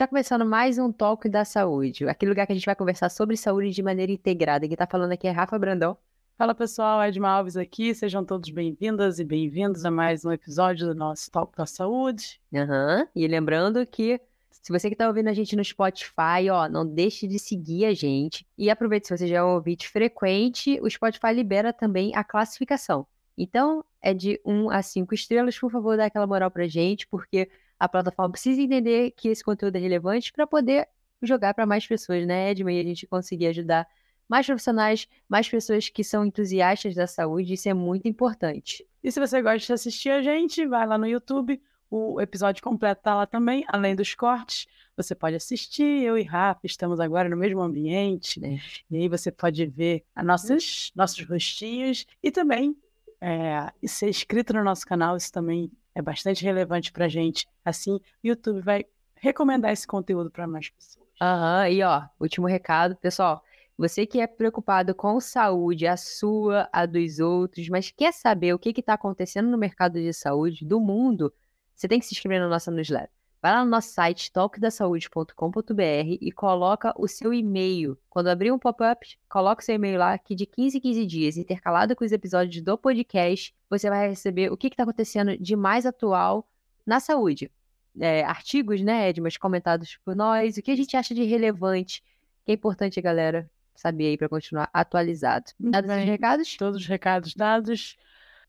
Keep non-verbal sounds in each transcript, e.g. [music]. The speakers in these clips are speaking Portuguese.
Está começando mais um Talk da Saúde, aquele lugar que a gente vai conversar sobre saúde de maneira integrada. Quem está falando aqui é Rafa Brandão. Fala pessoal, Edma Alves aqui, sejam todos bem-vindas e bem-vindos a mais um episódio do nosso Talk da Saúde. Uhum. E lembrando que se você que está ouvindo a gente no Spotify, ó, não deixe de seguir a gente. E aproveite, se você já é um ouvinte frequente, o Spotify libera também a classificação. Então, é de 1 a 5 estrelas, por favor, dá aquela moral pra gente, porque a plataforma precisa entender que esse conteúdo é relevante para poder jogar para mais pessoas, né, Edma? E a gente conseguir ajudar mais profissionais, mais pessoas que são entusiastas da saúde, isso é muito importante. E se você gosta de assistir a gente, vai lá no YouTube, o episódio completo está lá também, além dos cortes. Você pode assistir, eu e Rafa estamos agora no mesmo ambiente, né? E aí você pode ver a nossas, nossos rostinhos e também é, ser inscrito no nosso canal, isso também é bastante relevante para a gente. Assim, o YouTube vai recomendar esse conteúdo para mais pessoas. Aham, e ó, último recado, pessoal. Você que é preocupado com saúde, a sua, a dos outros, mas quer saber o que está acontecendo no mercado de saúde do mundo, você tem que se inscrever na nossa newsletter. Vai lá no nosso site talkdasaude.com.br e coloca o seu e-mail. Quando abrir um pop-up, coloca o seu e-mail lá, que de 15 em 15 dias, intercalado com os episódios do podcast, você vai receber o que está acontecendo de mais atual na saúde. É, artigos, né, Edmas, comentados por nós, o que a gente acha de relevante, que é importante, galera, saber aí para continuar atualizado. Dados os recados? Todos os recados dados.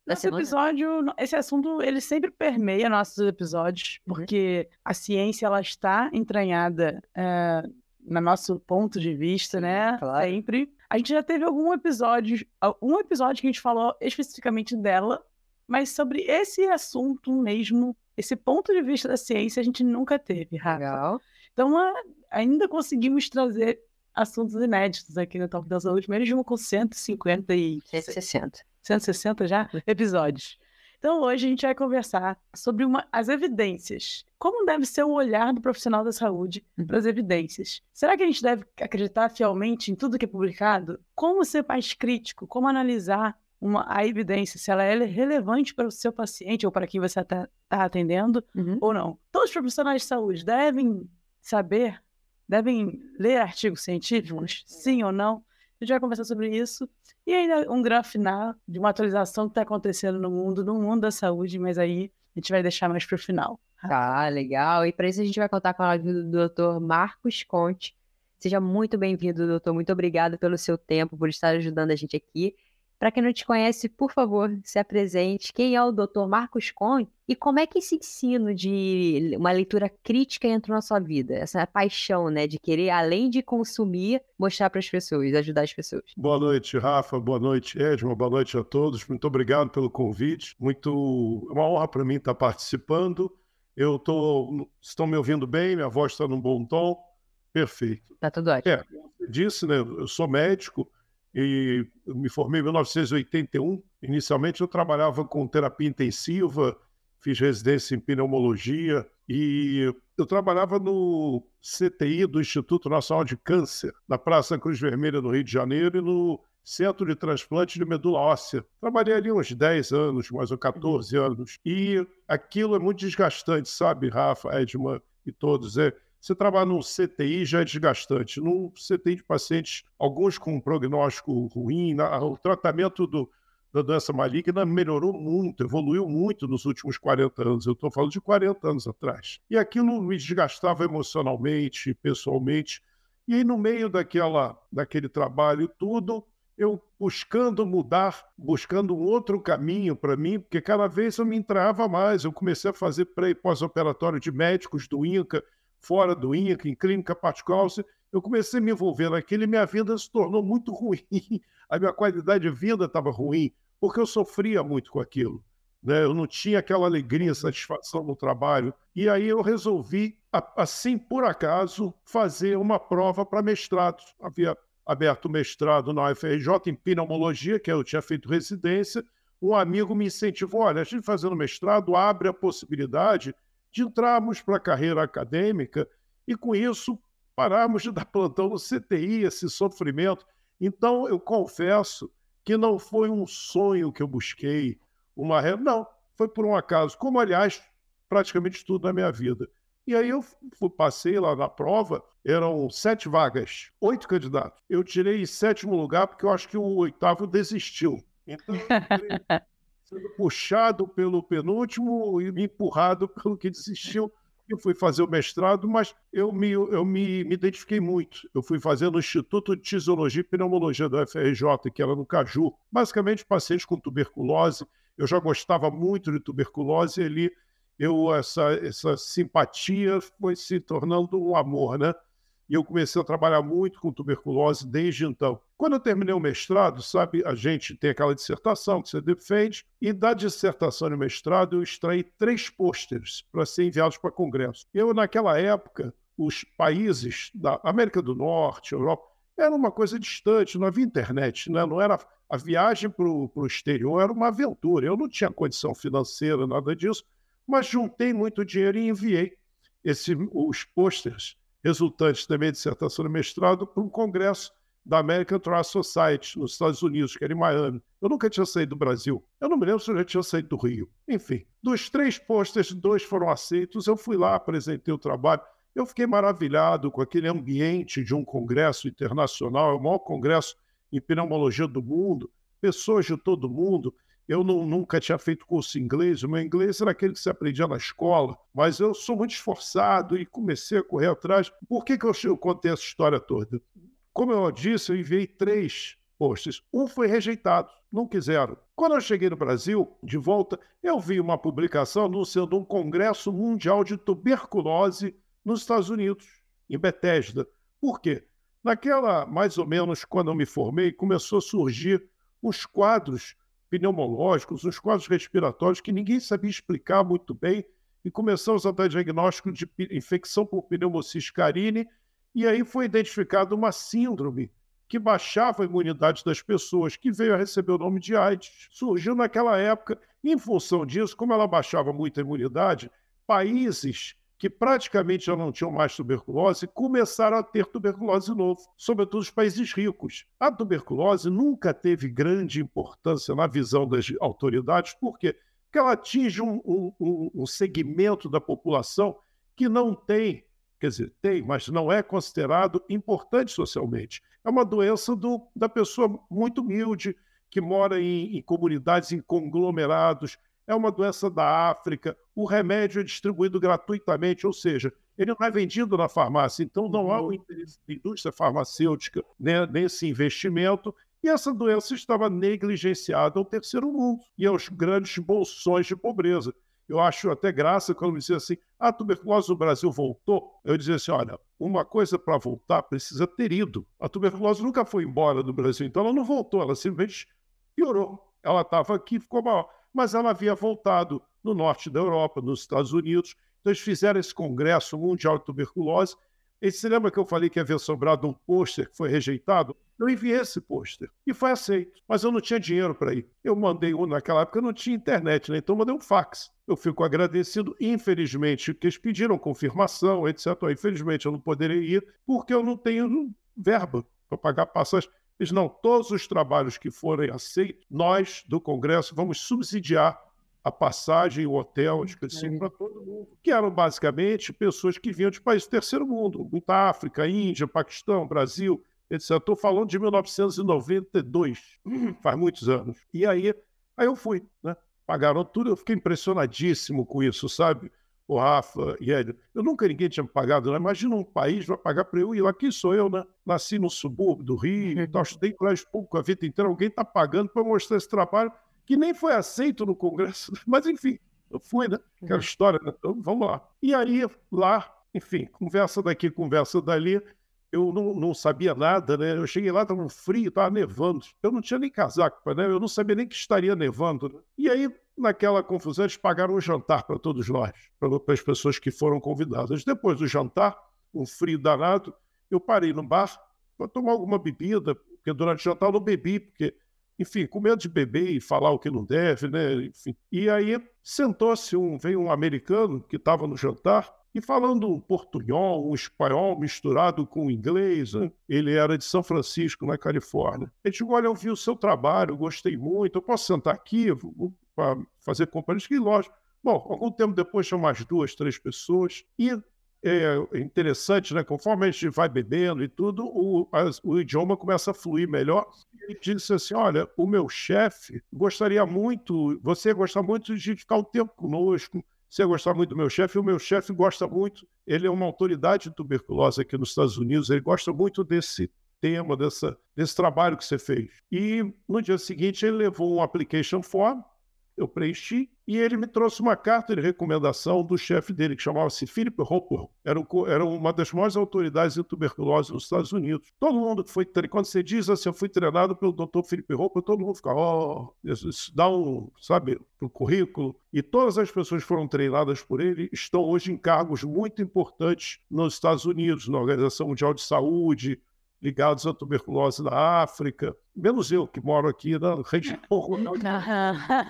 Esse episódio, esse assunto, ele sempre permeia nossos episódios, uhum. porque a ciência, ela está entranhada é, no nosso ponto de vista, né? Claro. Sempre. A gente já teve algum episódio, um episódio que a gente falou especificamente dela, mas sobre esse assunto mesmo, esse ponto de vista da ciência, a gente nunca teve, Rafa. Legal. Então, ainda conseguimos trazer assuntos inéditos aqui no Top da Saúde, mesmo com 150 e... 160. 160 já episódios. Então hoje a gente vai conversar sobre uma, as evidências. Como deve ser o olhar do profissional da saúde uhum. para as evidências? Será que a gente deve acreditar fielmente em tudo que é publicado? Como ser mais crítico? Como analisar uma, a evidência, se ela é relevante para o seu paciente ou para quem você está tá atendendo uhum. ou não? Todos os profissionais de saúde devem saber, devem ler artigos científicos, sim ou não? A gente vai conversar sobre isso. E ainda um grande final de uma atualização que está acontecendo no mundo, no mundo da saúde, mas aí a gente vai deixar mais para o final. Tá, legal. E para isso a gente vai contar com a ajuda do Dr. Marcos Conte. Seja muito bem-vindo, doutor. Muito obrigado pelo seu tempo, por estar ajudando a gente aqui. Para quem não te conhece, por favor, se apresente. Quem é o Dr. Marcos Cohen e como é que esse ensino de uma leitura crítica entra na sua vida? Essa paixão, né, de querer, além de consumir, mostrar para as pessoas, ajudar as pessoas. Boa noite, Rafa. Boa noite, Edma. Boa noite a todos. Muito obrigado pelo convite. Muito, é uma honra para mim estar participando. Eu tô, estão me ouvindo bem? Minha voz está num bom tom? Perfeito. Tá tudo ótimo. É, como você disse, né? Eu sou médico e me formei em 1981. Inicialmente eu trabalhava com terapia intensiva, fiz residência em pneumologia e eu trabalhava no CTI do Instituto Nacional de Câncer, na Praça Cruz Vermelha, no Rio de Janeiro, e no Centro de Transplante de Medula Óssea. Trabalhei ali uns 10 anos, mais ou 14 anos, e aquilo é muito desgastante, sabe, Rafa, Edman e todos. É, você trabalhar num CTI já é desgastante. Num CTI de pacientes, alguns com prognóstico ruim, o tratamento do, da doença maligna melhorou muito, evoluiu muito nos últimos 40 anos. Eu estou falando de 40 anos atrás. E aquilo me desgastava emocionalmente, pessoalmente. E aí, no meio daquela, daquele trabalho tudo, eu buscando mudar, buscando um outro caminho para mim, porque cada vez eu me entrava mais. Eu comecei a fazer pré e pós-operatório de médicos do INCA, fora do INCA, em clínica particular, eu comecei a me envolver naquilo e minha vida se tornou muito [laughs] ruim. A minha qualidade de vida estava ruim, porque eu sofria muito com aquilo. Né? Eu não tinha aquela alegria, satisfação no trabalho. E aí eu resolvi, assim por acaso, fazer uma prova para mestrado. Havia aberto mestrado na UFRJ em pneumologia, que eu tinha feito residência. Um amigo me incentivou: olha, a gente fazendo mestrado abre a possibilidade de entrarmos para a carreira acadêmica e, com isso, pararmos de [laughs] dar plantão no CTI, esse sofrimento. Então, eu confesso que não foi um sonho que eu busquei, uma não, foi por um acaso, como aliás praticamente tudo na minha vida. E aí eu fui, passei lá na prova, eram sete vagas, oito candidatos. Eu tirei sétimo lugar porque eu acho que o oitavo desistiu. Então, [laughs] sendo puxado pelo penúltimo e empurrado pelo que desistiu. Eu fui fazer o mestrado, mas eu me, eu me, me identifiquei muito. Eu fui fazer no Instituto de Tisiologia e Pneumologia do FRJ, que era no Caju. Basicamente, pacientes com tuberculose. Eu já gostava muito de tuberculose e ali eu, essa, essa simpatia foi se tornando um amor, né? E eu comecei a trabalhar muito com tuberculose desde então. Quando eu terminei o mestrado, sabe, a gente tem aquela dissertação que você defende, e da dissertação e mestrado eu extraí três pôsteres para serem enviados para congresso. Eu, naquela época, os países da América do Norte, Europa, era uma coisa distante, não havia internet, né? não era a viagem para o exterior era uma aventura. Eu não tinha condição financeira, nada disso, mas juntei muito dinheiro e enviei esse, os pôsteres resultantes da minha dissertação de mestrado para um congresso da American Trust Society, nos Estados Unidos, que era em Miami. Eu nunca tinha saído do Brasil. Eu não me lembro se eu já tinha saído do Rio. Enfim, dos três posters, dois foram aceitos. Eu fui lá, apresentei o trabalho. Eu fiquei maravilhado com aquele ambiente de um congresso internacional, é o maior congresso em pneumologia do mundo, pessoas de todo mundo. Eu não, nunca tinha feito curso em inglês, o meu inglês era aquele que se aprendia na escola, mas eu sou muito esforçado e comecei a correr atrás. Por que, que eu, eu contei essa história toda? Como eu disse, eu enviei três posts. Um foi rejeitado, não quiseram. Quando eu cheguei no Brasil, de volta, eu vi uma publicação anunciando um Congresso Mundial de Tuberculose nos Estados Unidos, em Bethesda. Por quê? Naquela, mais ou menos, quando eu me formei, começou a surgir uns quadros pneumológicos, uns quadros respiratórios que ninguém sabia explicar muito bem, e começamos a dar diagnóstico de infecção por pneumociste carine, e aí foi identificada uma síndrome que baixava a imunidade das pessoas, que veio a receber o nome de AIDS. Surgiu naquela época, em função disso, como ela baixava muito a imunidade, países que praticamente já não tinham mais tuberculose, começaram a ter tuberculose novo, sobretudo os países ricos. A tuberculose nunca teve grande importância na visão das autoridades, por quê? Porque ela atinge um, um, um segmento da população que não tem, quer dizer, tem, mas não é considerado importante socialmente. É uma doença do, da pessoa muito humilde, que mora em, em comunidades, em conglomerados, é uma doença da África, o remédio é distribuído gratuitamente, ou seja, ele não é vendido na farmácia, então não há o uhum. interesse da indústria farmacêutica né, nesse investimento, e essa doença estava negligenciada ao terceiro mundo e aos grandes bolsões de pobreza. Eu acho até graça quando me dizem assim: ah, a tuberculose no Brasil voltou. Eu dizia assim: olha, uma coisa para voltar precisa ter ido. A tuberculose nunca foi embora do Brasil, então ela não voltou, ela simplesmente piorou. Ela estava aqui, ficou maior mas ela havia voltado no norte da Europa, nos Estados Unidos. Então, eles fizeram esse Congresso Mundial de Tuberculose. E se lembra que eu falei que havia sobrado um pôster que foi rejeitado? Eu enviei esse pôster e foi aceito, mas eu não tinha dinheiro para ir. Eu mandei um, naquela época não tinha internet, né? então mandei um fax. Eu fico agradecido, infelizmente, que eles pediram confirmação, etc. Infelizmente eu não poderia ir porque eu não tenho verba para pagar passagem. Eles não, todos os trabalhos que forem aceitos, nós do Congresso vamos subsidiar a passagem, o hotel, inscrição para todo mundo, que eram basicamente pessoas que vinham de países do terceiro mundo, muita África, Índia, Paquistão, Brasil, etc. Estou falando de 1992, faz muitos anos. E aí, aí eu fui, né? Pagaram tudo, eu fiquei impressionadíssimo com isso, sabe? O Rafa e Hélio, eu nunca ninguém tinha pagado, né? Imagina um país vai pagar para eu ir lá. Quem sou eu, né? Nasci no subúrbio do Rio, [laughs] então, estudei colégio público a vida inteira. Alguém está pagando para mostrar esse trabalho que nem foi aceito no Congresso. [laughs] Mas, enfim, eu fui, né? Aquela uhum. história, né? Então, vamos lá. E aí, lá, enfim, conversa daqui, conversa dali. Eu não, não sabia nada, né? Eu cheguei lá, estava frio, estava nevando. Eu não tinha nem casaco, né? Eu não sabia nem que estaria nevando. Né? E aí, naquela confusão, eles pagaram um jantar para todos nós, para as pessoas que foram convidadas. Depois do jantar, um frio danado, eu parei no bar para tomar alguma bebida, porque durante o jantar eu não bebi, porque, enfim, com medo de beber e falar o que não deve, né? Enfim. E aí sentou-se um, veio um americano que estava no jantar e falando um portunhol, um espanhol misturado com inglês. Né? Ele era de São Francisco, na Califórnia. Ele disse: Olha, eu vi o seu trabalho, gostei muito, eu posso sentar aqui? para fazer companhia. E lógico, Bom, algum tempo depois tinha mais duas, três pessoas, e é interessante, né? Conforme a gente vai bebendo e tudo, o, o idioma começa a fluir melhor. Ele disse assim: Olha, o meu chefe gostaria muito, você gosta muito de ficar um tempo conosco, você gostar muito do meu chefe, o meu chefe gosta muito, ele é uma autoridade de tuberculose aqui nos Estados Unidos, ele gosta muito desse tema, dessa, desse trabalho que você fez. E no dia seguinte ele levou um application form eu preenchi e ele me trouxe uma carta de recomendação do chefe dele, que chamava-se Philip Hopper. Era, um, era, uma das maiores autoridades em tuberculose nos Estados Unidos. Todo mundo foi, quando você diz assim, eu fui treinado pelo Dr. Philip Hopper, todo mundo fica, ó, oh, isso dá um, sabe, pro currículo. E todas as pessoas que foram treinadas por ele estão hoje em cargos muito importantes nos Estados Unidos, na Organização Mundial de Saúde, ligados à tuberculose na África, menos eu que moro aqui na [laughs] região rural.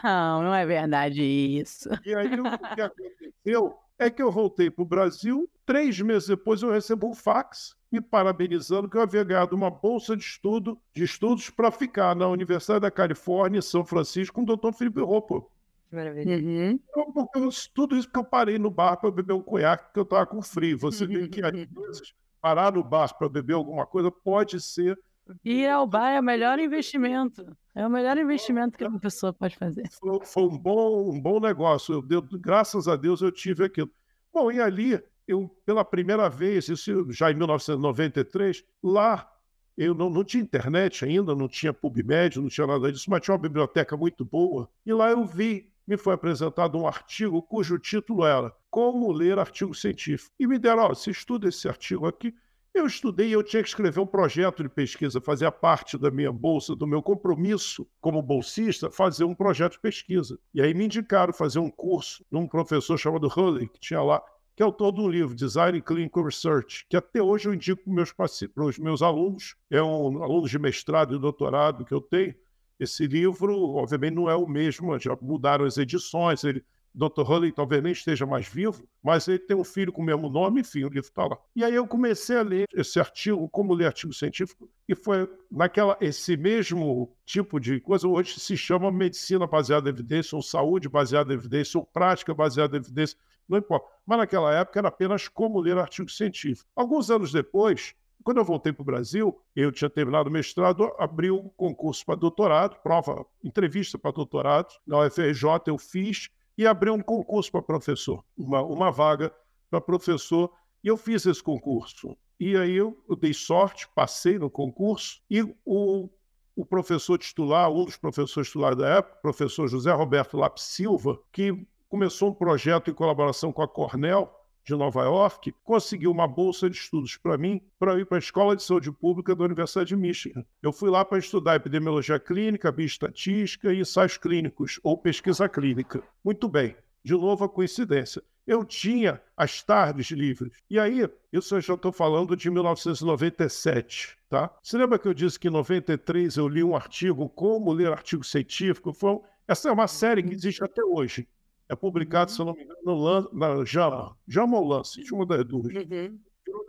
Não, não é verdade isso. E aí o que aconteceu é que eu voltei para o Brasil, três meses depois eu recebo um fax me parabenizando que eu havia ganhado uma bolsa de estudo de estudos para ficar na Universidade da Califórnia, em São Francisco, com o Dr. Felipe Roupa. Maravilha. Uhum. Então, tudo isso que eu parei no bar para beber um conhaque, porque eu estava com frio. Você vê que às vezes parar no bar para beber alguma coisa pode ser. Ir ao bar é o melhor investimento. É o melhor investimento que uma pessoa pode fazer. Foi, foi um, bom, um bom negócio. Eu, deu, graças a Deus eu tive aquilo. Bom, e ali, eu, pela primeira vez, isso já em 1993, lá eu não, não tinha internet ainda, não tinha PubMed, não tinha nada disso, mas tinha uma biblioteca muito boa. E lá eu vi, me foi apresentado um artigo cujo título era como ler artigo científico. E me deram, ó, você estuda esse artigo aqui. Eu estudei e eu tinha que escrever um projeto de pesquisa, fazia parte da minha bolsa, do meu compromisso como bolsista, fazer um projeto de pesquisa. E aí me indicaram fazer um curso num professor chamado Hulley, que tinha lá, que é autor de um livro, Design Clinical Research, que até hoje eu indico para os meus, meus alunos, é um aluno de mestrado e doutorado que eu tenho. Esse livro, obviamente, não é o mesmo, já mudaram as edições, ele Dr. Hurley talvez nem esteja mais vivo, mas ele tem um filho com o mesmo nome, enfim, o livro está lá. E aí eu comecei a ler esse artigo, como ler artigo científico, e foi naquela esse mesmo tipo de coisa hoje se chama medicina baseada em evidência, ou saúde baseada em evidência, ou prática baseada em evidência, não importa. Mas naquela época era apenas como ler artigo científico. Alguns anos depois, quando eu voltei para o Brasil, eu tinha terminado o mestrado, abri um concurso para doutorado, prova, entrevista para doutorado, na UFRJ eu fiz, e abriu um concurso para professor, uma, uma vaga para professor, e eu fiz esse concurso. E aí eu, eu dei sorte, passei no concurso, e o, o professor titular, um dos professores titulares da época, o professor José Roberto Lapis Silva, que começou um projeto em colaboração com a Cornell, de Nova York, conseguiu uma bolsa de estudos para mim, para ir para a Escola de Saúde Pública da Universidade de Michigan. Eu fui lá para estudar epidemiologia clínica, bioestatística e ensaios clínicos, ou pesquisa clínica. Muito bem, de novo a coincidência. Eu tinha as tardes livres. E aí, isso eu já estou falando de 1997, tá? Você lembra que eu disse que em 93 eu li um artigo, Como Ler Artigo Científico? Foi Essa é uma série que existe até hoje. É publicado, se eu não me engano, no, na Jama. Jama ou Lance, uma das duas. Uhum.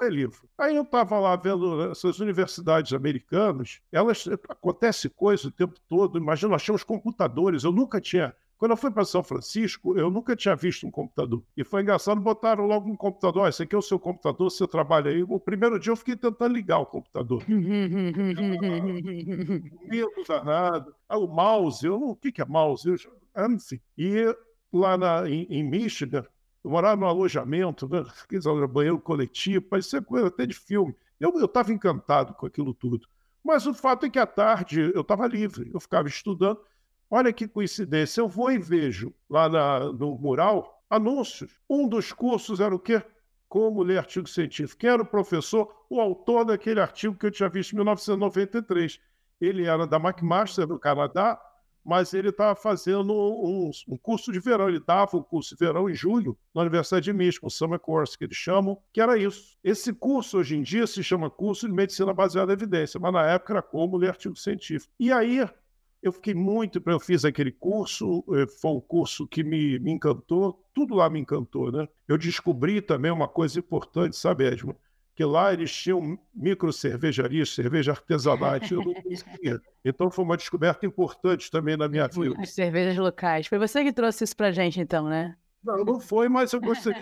É livro. Aí eu estava lá vendo essas universidades americanas, elas acontece coisa o tempo todo. Imagina, nós tínhamos computadores. Eu nunca tinha quando eu fui para São Francisco, eu nunca tinha visto um computador. E foi engraçado, botaram logo um computador. esse aqui é o seu computador, você trabalha aí. O primeiro dia eu fiquei tentando ligar o computador. [laughs] Medo danado. Ah, o mouse, eu o que, que é mouse? Eu, enfim. E lá na, em, em Michigan, eu morava no alojamento, né? banheiro coletivo, parecia coisa até de filme. Eu estava encantado com aquilo tudo. Mas o fato é que à tarde eu estava livre, eu ficava estudando. Olha que coincidência, eu vou e vejo lá na, no mural anúncios. Um dos cursos era o quê? Como ler artigo científico. Quem era o professor? O autor daquele artigo que eu tinha visto em 1993. Ele era da McMaster, no Canadá, mas ele estava fazendo um, um, curso de verão. Ele dava um curso de verão em julho na Universidade de Michigan, o Summer Course, que eles chamam, que era isso. Esse curso, hoje em dia, se chama curso de medicina baseada em evidência, mas na época era como ler artigo científico. E aí, eu fiquei muito. Eu fiz aquele curso, eh, foi um curso que me, me encantou, tudo lá me encantou, né? Eu descobri também uma coisa importante, sabe, Edmund? Que lá eles tinham micro cervejarias, cerveja artesanais, eu não conseguia. Então foi uma descoberta importante também na minha vida. As cervejas locais. Foi você que trouxe isso pra gente, então, né? Não, não foi, mas eu gostei.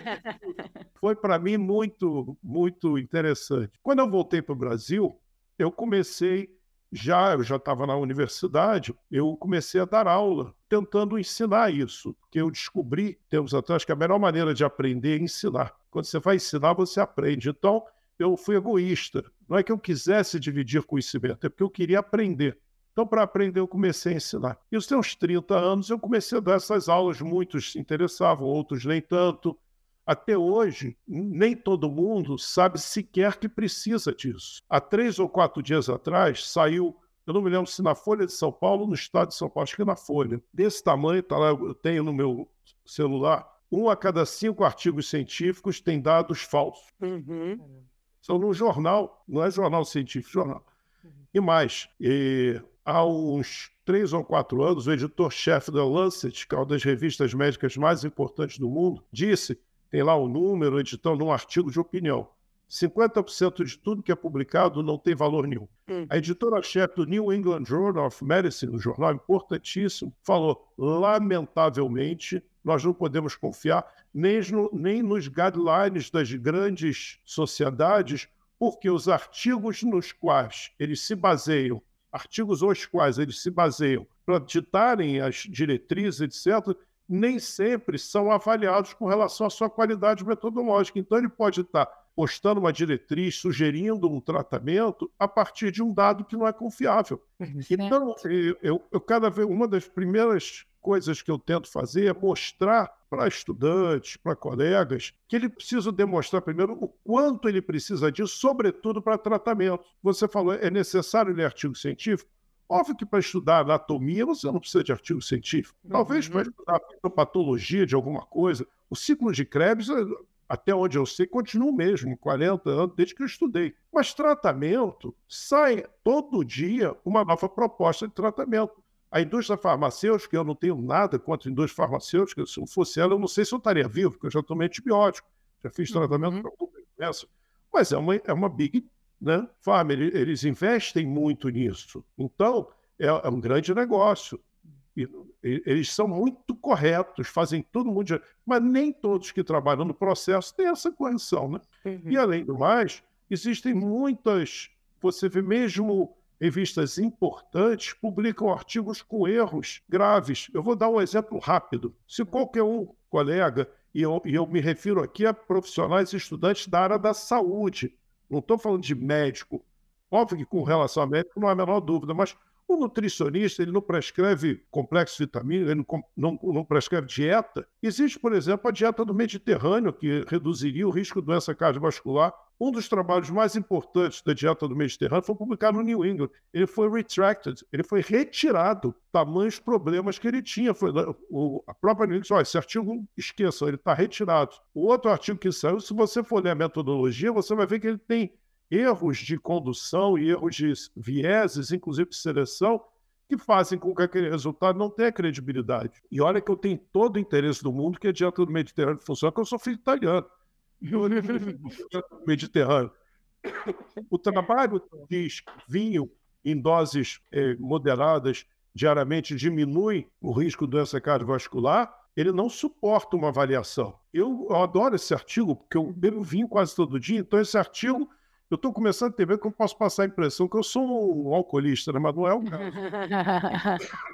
foi para mim muito, muito interessante. Quando eu voltei para o Brasil, eu comecei já, eu já estava na universidade, eu comecei a dar aula, tentando ensinar isso, porque eu descobri, tempos atrás, que a melhor maneira de aprender é ensinar. Quando você vai ensinar, você aprende. Então, eu fui egoísta. Não é que eu quisesse dividir conhecimento, é porque eu queria aprender. Então, para aprender, eu comecei a ensinar. E aos uns 30 anos, eu comecei a dar essas aulas. Muitos se interessavam, outros nem tanto. Até hoje, nem todo mundo sabe sequer que precisa disso. Há três ou quatro dias atrás, saiu, eu não me lembro se na Folha de São Paulo ou no estado de São Paulo, acho que na Folha. Desse tamanho, tá lá, eu tenho no meu celular, um a cada cinco artigos científicos tem dados falsos. Uhum. São no jornal, não é jornal científico, jornal. Uhum. E mais, e há uns três ou quatro anos, o editor-chefe da Lancet, que é uma das revistas médicas mais importantes do mundo, disse, tem lá o um número, editando um artigo de opinião, 50% de tudo que é publicado não tem valor nenhum. Hum. A editora-chefe do New England Journal of Medicine, um jornal importantíssimo, falou: lamentavelmente, nós não podemos confiar nem, no, nem nos guidelines das grandes sociedades, porque os artigos nos quais eles se baseiam, artigos os quais eles se baseiam para ditarem as diretrizes, etc., nem sempre são avaliados com relação à sua qualidade metodológica. Então, ele pode estar postando uma diretriz, sugerindo um tratamento a partir de um dado que não é confiável. Então, eu, eu cada vez uma das primeiras coisas que eu tento fazer é mostrar para estudantes, para colegas, que ele precisa demonstrar primeiro o quanto ele precisa disso, sobretudo para tratamento. Você falou, é necessário ler artigo científico? Óbvio que para estudar anatomia você não precisa de artigo científico. Talvez uhum. para estudar patologia de alguma coisa. O ciclo de Krebs até onde eu sei, continua o mesmo, 40 anos, desde que eu estudei. Mas tratamento, sai todo dia uma nova proposta de tratamento. A indústria farmacêutica, eu não tenho nada contra a indústria farmacêutica, se não fosse ela, eu não sei se eu estaria vivo, porque eu já tomei antibiótico, já fiz tratamento uhum. para doença. Mas é uma, é uma big né, farm, eles investem muito nisso. Então, é, é um grande negócio eles são muito corretos, fazem todo mundo, mas nem todos que trabalham no processo têm essa correção, né? Uhum. E além do mais, existem muitas, você vê mesmo revistas importantes publicam artigos com erros graves. Eu vou dar um exemplo rápido. Se qualquer um colega, e eu, e eu me refiro aqui a profissionais e estudantes da área da saúde, não estou falando de médico, óbvio que com relação a médico não há a menor dúvida, mas o nutricionista ele não prescreve complexo vitamínico, ele não, não, não, prescreve dieta. Existe, por exemplo, a dieta do Mediterrâneo, que reduziria o risco de doença cardiovascular. Um dos trabalhos mais importantes da dieta do Mediterrâneo foi publicado no New England. Ele foi retracted, ele foi retirado, tamanhos problemas que ele tinha. Foi, o, a própria New England disse, esse artigo, esqueçam, ele está retirado. O outro artigo que saiu, se você for ler a metodologia, você vai ver que ele tem erros de condução e erros de vieses, inclusive de seleção, que fazem com que aquele resultado não tenha credibilidade. E olha que eu tenho todo o interesse do mundo que a dieta do Mediterrâneo funcione, porque eu sou filho italiano. Mediterrâneo. O trabalho diz vinho em doses eh, moderadas diariamente diminui o risco de doença cardiovascular, ele não suporta uma avaliação. Eu, eu adoro esse artigo, porque eu bebo vinho quase todo dia, então esse artigo eu estou começando a ter medo que eu posso passar a impressão que eu sou um alcoolista, né? mas não é o caso. [laughs]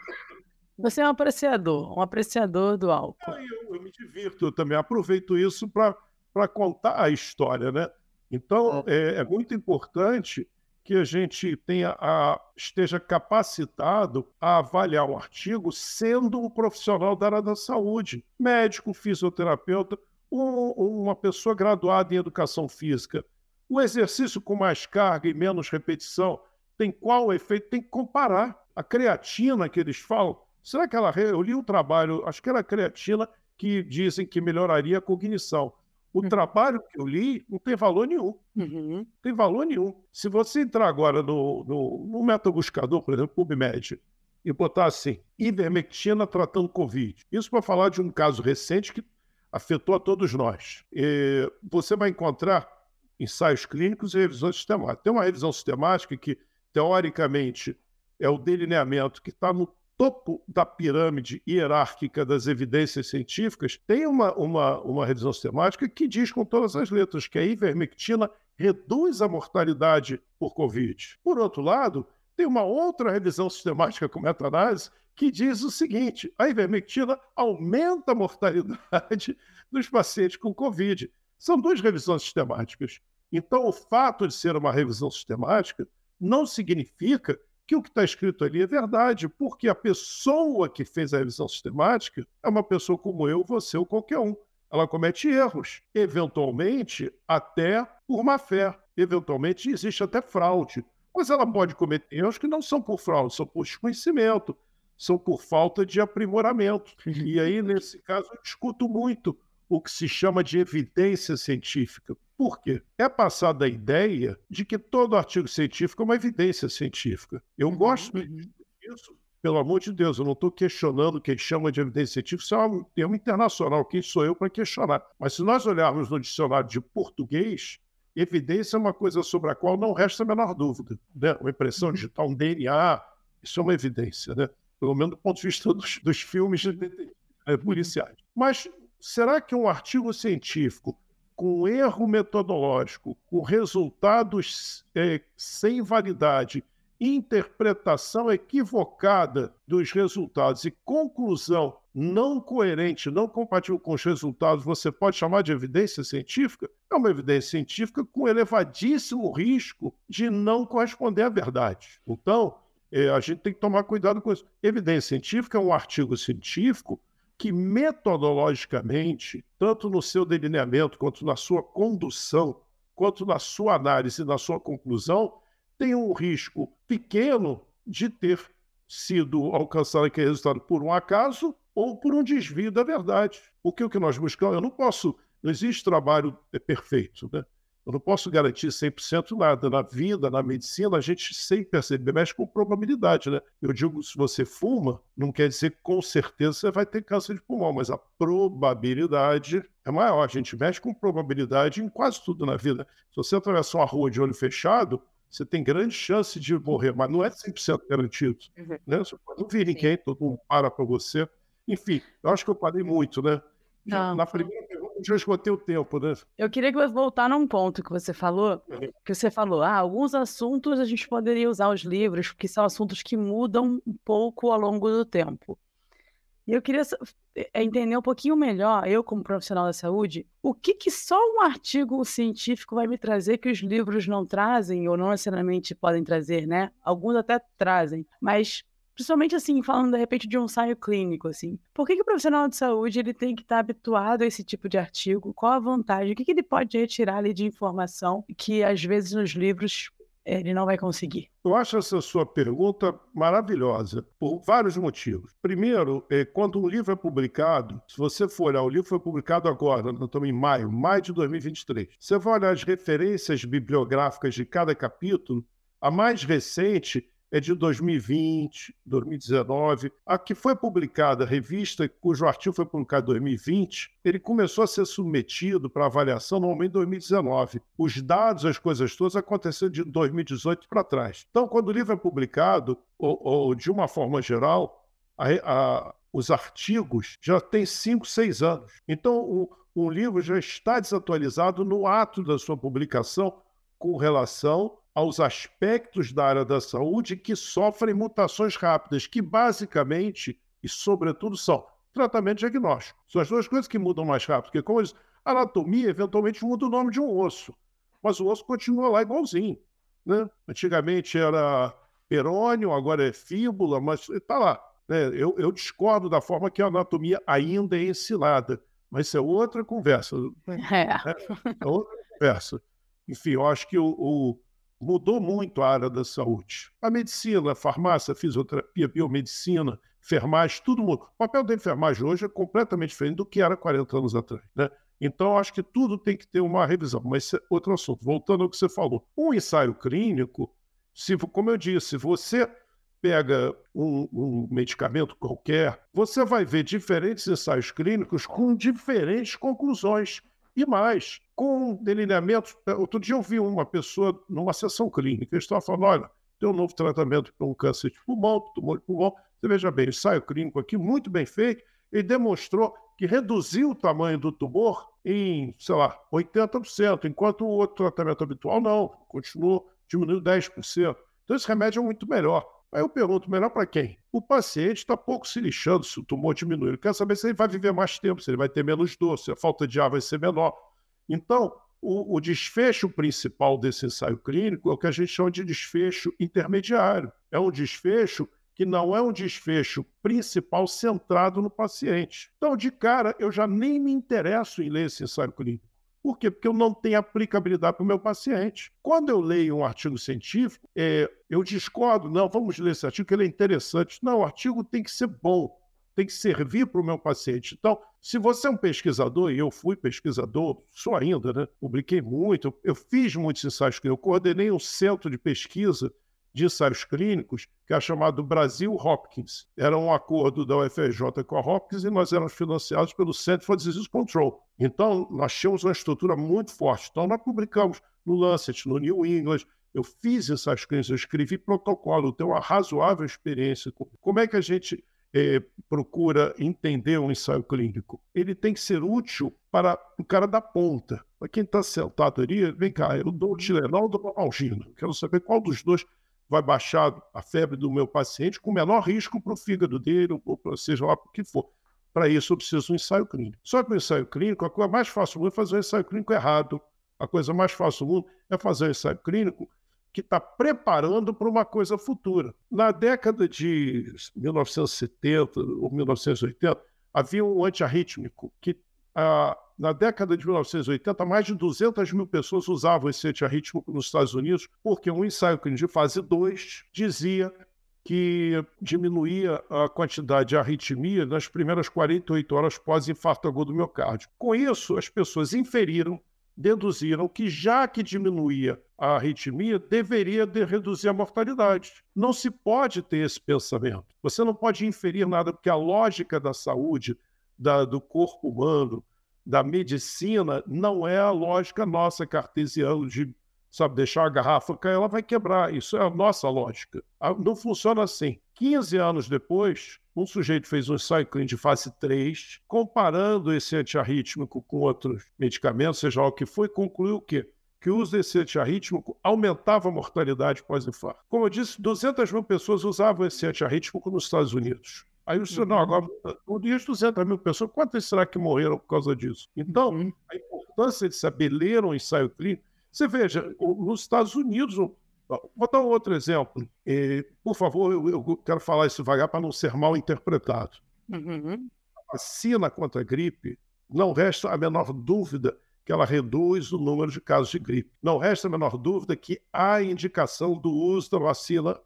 Você é um apreciador, um apreciador do álcool. É, eu, eu, me divirto, eu também aproveito isso para contar a história, né? Então, é. é, é, muito importante que a gente tenha a, esteja capacitado a avaliar o artigo sendo um profissional da área da saúde, médico, fisioterapeuta, um, uma pessoa graduada em educação física o exercício com mais carga e menos repetição tem qual efeito? Tem que comparar. A creatina que eles falam, será que ela. Eu li um trabalho, acho que era a creatina, que dizem que melhoraria a cognição. O uhum. trabalho que eu li não tem valor nenhum. Uhum. Tem valor nenhum. Se você entrar agora no, no, no metabuscador, por exemplo, PubMed, e botar assim, ivermectina tratando Covid. Isso para falar de um caso recente que afetou a todos nós. E você vai encontrar ensaios clínicos e revisões sistemáticas. Tem uma revisão sistemática que, teoricamente, é o delineamento que está no topo da pirâmide hierárquica das evidências científicas, tem uma, uma, uma revisão sistemática que diz com todas as letras que a ivermectina reduz a mortalidade por Covid. Por outro lado, tem uma outra revisão sistemática com meta-análise que diz o seguinte: a ivermectina aumenta a mortalidade [laughs] dos pacientes com Covid. São duas revisões sistemáticas. Então, o fato de ser uma revisão sistemática não significa que o que está escrito ali é verdade, porque a pessoa que fez a revisão sistemática é uma pessoa como eu, você ou qualquer um. Ela comete erros, eventualmente até por má fé, eventualmente existe até fraude. Mas ela pode cometer erros que não são por fraude, são por desconhecimento, são por falta de aprimoramento. E aí, nesse caso, eu discuto muito o que se chama de evidência científica. Por quê? É passada a ideia de que todo artigo científico é uma evidência científica. Eu uhum, gosto uhum. disso, pelo amor de Deus, eu não estou questionando quem chama de evidência científica, isso é um termo internacional, quem sou eu para questionar? Mas se nós olharmos no dicionário de português, evidência é uma coisa sobre a qual não resta a menor dúvida. Né? Uma impressão uhum. digital, um DNA, isso é uma evidência, né? pelo menos do ponto de vista dos, dos filmes é, policiais. Mas será que um artigo científico com erro metodológico, com resultados é, sem validade, interpretação equivocada dos resultados e conclusão não coerente, não compatível com os resultados, você pode chamar de evidência científica? É uma evidência científica com elevadíssimo risco de não corresponder à verdade. Então, é, a gente tem que tomar cuidado com isso. Evidência científica é um artigo científico que metodologicamente, tanto no seu delineamento, quanto na sua condução, quanto na sua análise na sua conclusão, tem um risco pequeno de ter sido alcançado aquele resultado por um acaso ou por um desvio da verdade. Porque o que nós buscamos, eu não posso, não existe trabalho perfeito, né? Eu não posso garantir 100% nada. Na vida, na medicina, a gente sem perceber mexe com probabilidade, né? Eu digo, se você fuma, não quer dizer que com certeza você vai ter câncer de pulmão, mas a probabilidade é maior. A gente mexe com probabilidade em quase tudo na vida. Se você atravessar uma rua de olho fechado, você tem grande chance de morrer, mas não é 100% garantido. Uhum. Né? Você pode não vir ninguém, todo mundo para para você. Enfim, eu acho que eu parei muito, né? Já, na primeira já esgotei o tempo, né? Eu queria que você voltar num ponto que você falou, uhum. que você falou, ah, alguns assuntos a gente poderia usar os livros, porque são assuntos que mudam um pouco ao longo do tempo. E eu queria é, entender um pouquinho melhor, eu como profissional da saúde, o que, que só um artigo científico vai me trazer que os livros não trazem, ou não necessariamente podem trazer, né? Alguns até trazem, mas Principalmente assim, falando de repente de um ensaio clínico, assim. Por que, que o profissional de saúde ele tem que estar habituado a esse tipo de artigo? Qual a vantagem? O que, que ele pode retirar ali de informação que às vezes nos livros ele não vai conseguir? Eu acho essa sua pergunta maravilhosa, por vários motivos. Primeiro, é, quando um livro é publicado, se você for olhar, o livro foi publicado agora, nós estamos em maio, maio de 2023. Você vai olhar as referências bibliográficas de cada capítulo, a mais recente é de 2020, 2019. A que foi publicada, a revista cujo artigo foi publicado em 2020, ele começou a ser submetido para avaliação normalmente em 2019. Os dados, as coisas todas aconteceram de 2018 para trás. Então, quando o livro é publicado, ou, ou de uma forma geral, a, a, os artigos já têm 5, 6 anos. Então, o, o livro já está desatualizado no ato da sua publicação com relação aos aspectos da área da saúde que sofrem mutações rápidas, que basicamente e sobretudo são tratamento diagnóstico. São as duas coisas que mudam mais rápido, porque como eles, a anatomia eventualmente muda o nome de um osso, mas o osso continua lá igualzinho. Né? Antigamente era perônio, agora é fíbula, mas está lá. Né? Eu, eu, discordo da forma que a anatomia ainda é ensinada, mas isso é outra conversa. [laughs] É, né? é outra conversa. Enfim, eu acho que o, o mudou muito a área da saúde. A medicina, a farmácia, a fisioterapia, biomedicina, enfermagem, tudo mudou. O papel da enfermagem hoje é completamente diferente do que era 40 anos atrás. Né? Então, acho que tudo tem que ter uma revisão. Mas é outro assunto. Voltando ao que você falou. Um ensaio clínico, se, como eu disse, você pega um, um, medicamento qualquer, você vai ver diferentes ensaios clínicos com diferentes conclusões. E mais, com delineamentos. É, outro dia eu vi uma pessoa numa sessão clínica, eles estavam falando: olha, tem um novo tratamento para um câncer de pulmão, tumor de pulmão, Você veja bem, o ensaio clínico aqui, muito bem feito, ele demonstrou que reduziu o tamanho do tumor em, sei lá, 80%, enquanto o outro tratamento habitual não, continuou diminuindo 10%. Então esse remédio é muito melhor. Aí eu pergunto, melhor para quem? O paciente está pouco se lixando se o tumor diminuir. Ele quer saber se ele vai viver mais tempo, se ele vai ter menos dor, se a falta de ar vai ser menor. Então, o, o, desfecho principal desse ensaio clínico é o que a gente chama de desfecho intermediário. É um desfecho que não é um desfecho principal centrado no paciente. Então, de cara, eu já nem me interesso em ler esse ensaio clínico. Por quê? Porque eu não tenho aplicabilidade para o meu paciente. Quando eu leio um artigo científico, é, eu discordo, não, vamos ler esse artigo, que ele é interessante. Não, o artigo tem que ser bom, tem que servir para o meu paciente. Então, se você é um pesquisador, e eu fui pesquisador, sou ainda, né? Publiquei muito, eu fiz muitos ensaios clínicos, eu coordenei um centro de pesquisa de ensaios clínicos, que é chamado Brasil Hopkins. Era um acordo da UFRJ com a Hopkins e nós éramos financiados pelo Center for Disease Control. Então, nós tínhamos uma estrutura muito forte. Então, nós publicamos no Lancet, no New England, eu fiz ensaios clínicos, eu escrevi protocolo, tenho uma razoável experiência. Como é que a gente é, procura entender um ensaio clínico. Ele tem que ser útil para o cara da ponta. Para quem está sentado ali, vem cá, eu dou o Tilenol ou dou Algina. Quero saber qual dos dois vai baixar a febre do meu paciente com menor risco para o fígado dele, ou para, seja lá o que for. Para isso, eu preciso de um ensaio clínico. Só que o ensaio clínico, a coisa mais fácil do mundo é fazer um ensaio clínico errado. A coisa mais fácil do mundo é fazer um ensaio clínico que está preparando para uma coisa futura. Na década de 1970 ou 1980, havia um antiarrítmico que, ah, na década de 1980, mais de 200 mil pessoas usavam esse antiarrítmico nos Estados Unidos, porque um ensaio clínico de fase 2 dizia que diminuía a quantidade de arritmia nas primeiras 48 horas pós-infarto agudo do miocárdio. Com isso, as pessoas inferiram deduziram que, já que diminuía a arritmia, deveria de reduzir a mortalidade. Não se pode ter esse pensamento. Você não pode inferir nada, porque a lógica da saúde, da, do corpo humano, da medicina, não é a lógica nossa cartesiana de sabe, deixar a garrafa cair, ela vai quebrar. Isso é a nossa lógica. Não funciona assim. 15 anos depois, um sujeito fez um ensaio clínico de fase 3, comparando esse antiarrítmico com outros medicamentos, seja o que foi, concluiu o quê? Que o uso desse antiarrítmico aumentava a mortalidade pós-infarto. Como eu disse, 200 mil pessoas usavam esse antiarrítmico nos Estados Unidos. Aí o senhor, não, agora, no dia de 200 mil pessoas, quantas será que morreram por causa disso? Então, uhum. a importância de saber ler um ensaio clínico, você veja, nos Estados Unidos, Vou dar um outro exemplo. E, por favor, eu, eu, quero falar isso devagar para não ser mal interpretado. Uhum. A vacina contra a gripe, não resta a menor dúvida que ela reduz o número de casos de gripe. Não resta a menor dúvida que há indicação do uso da vacina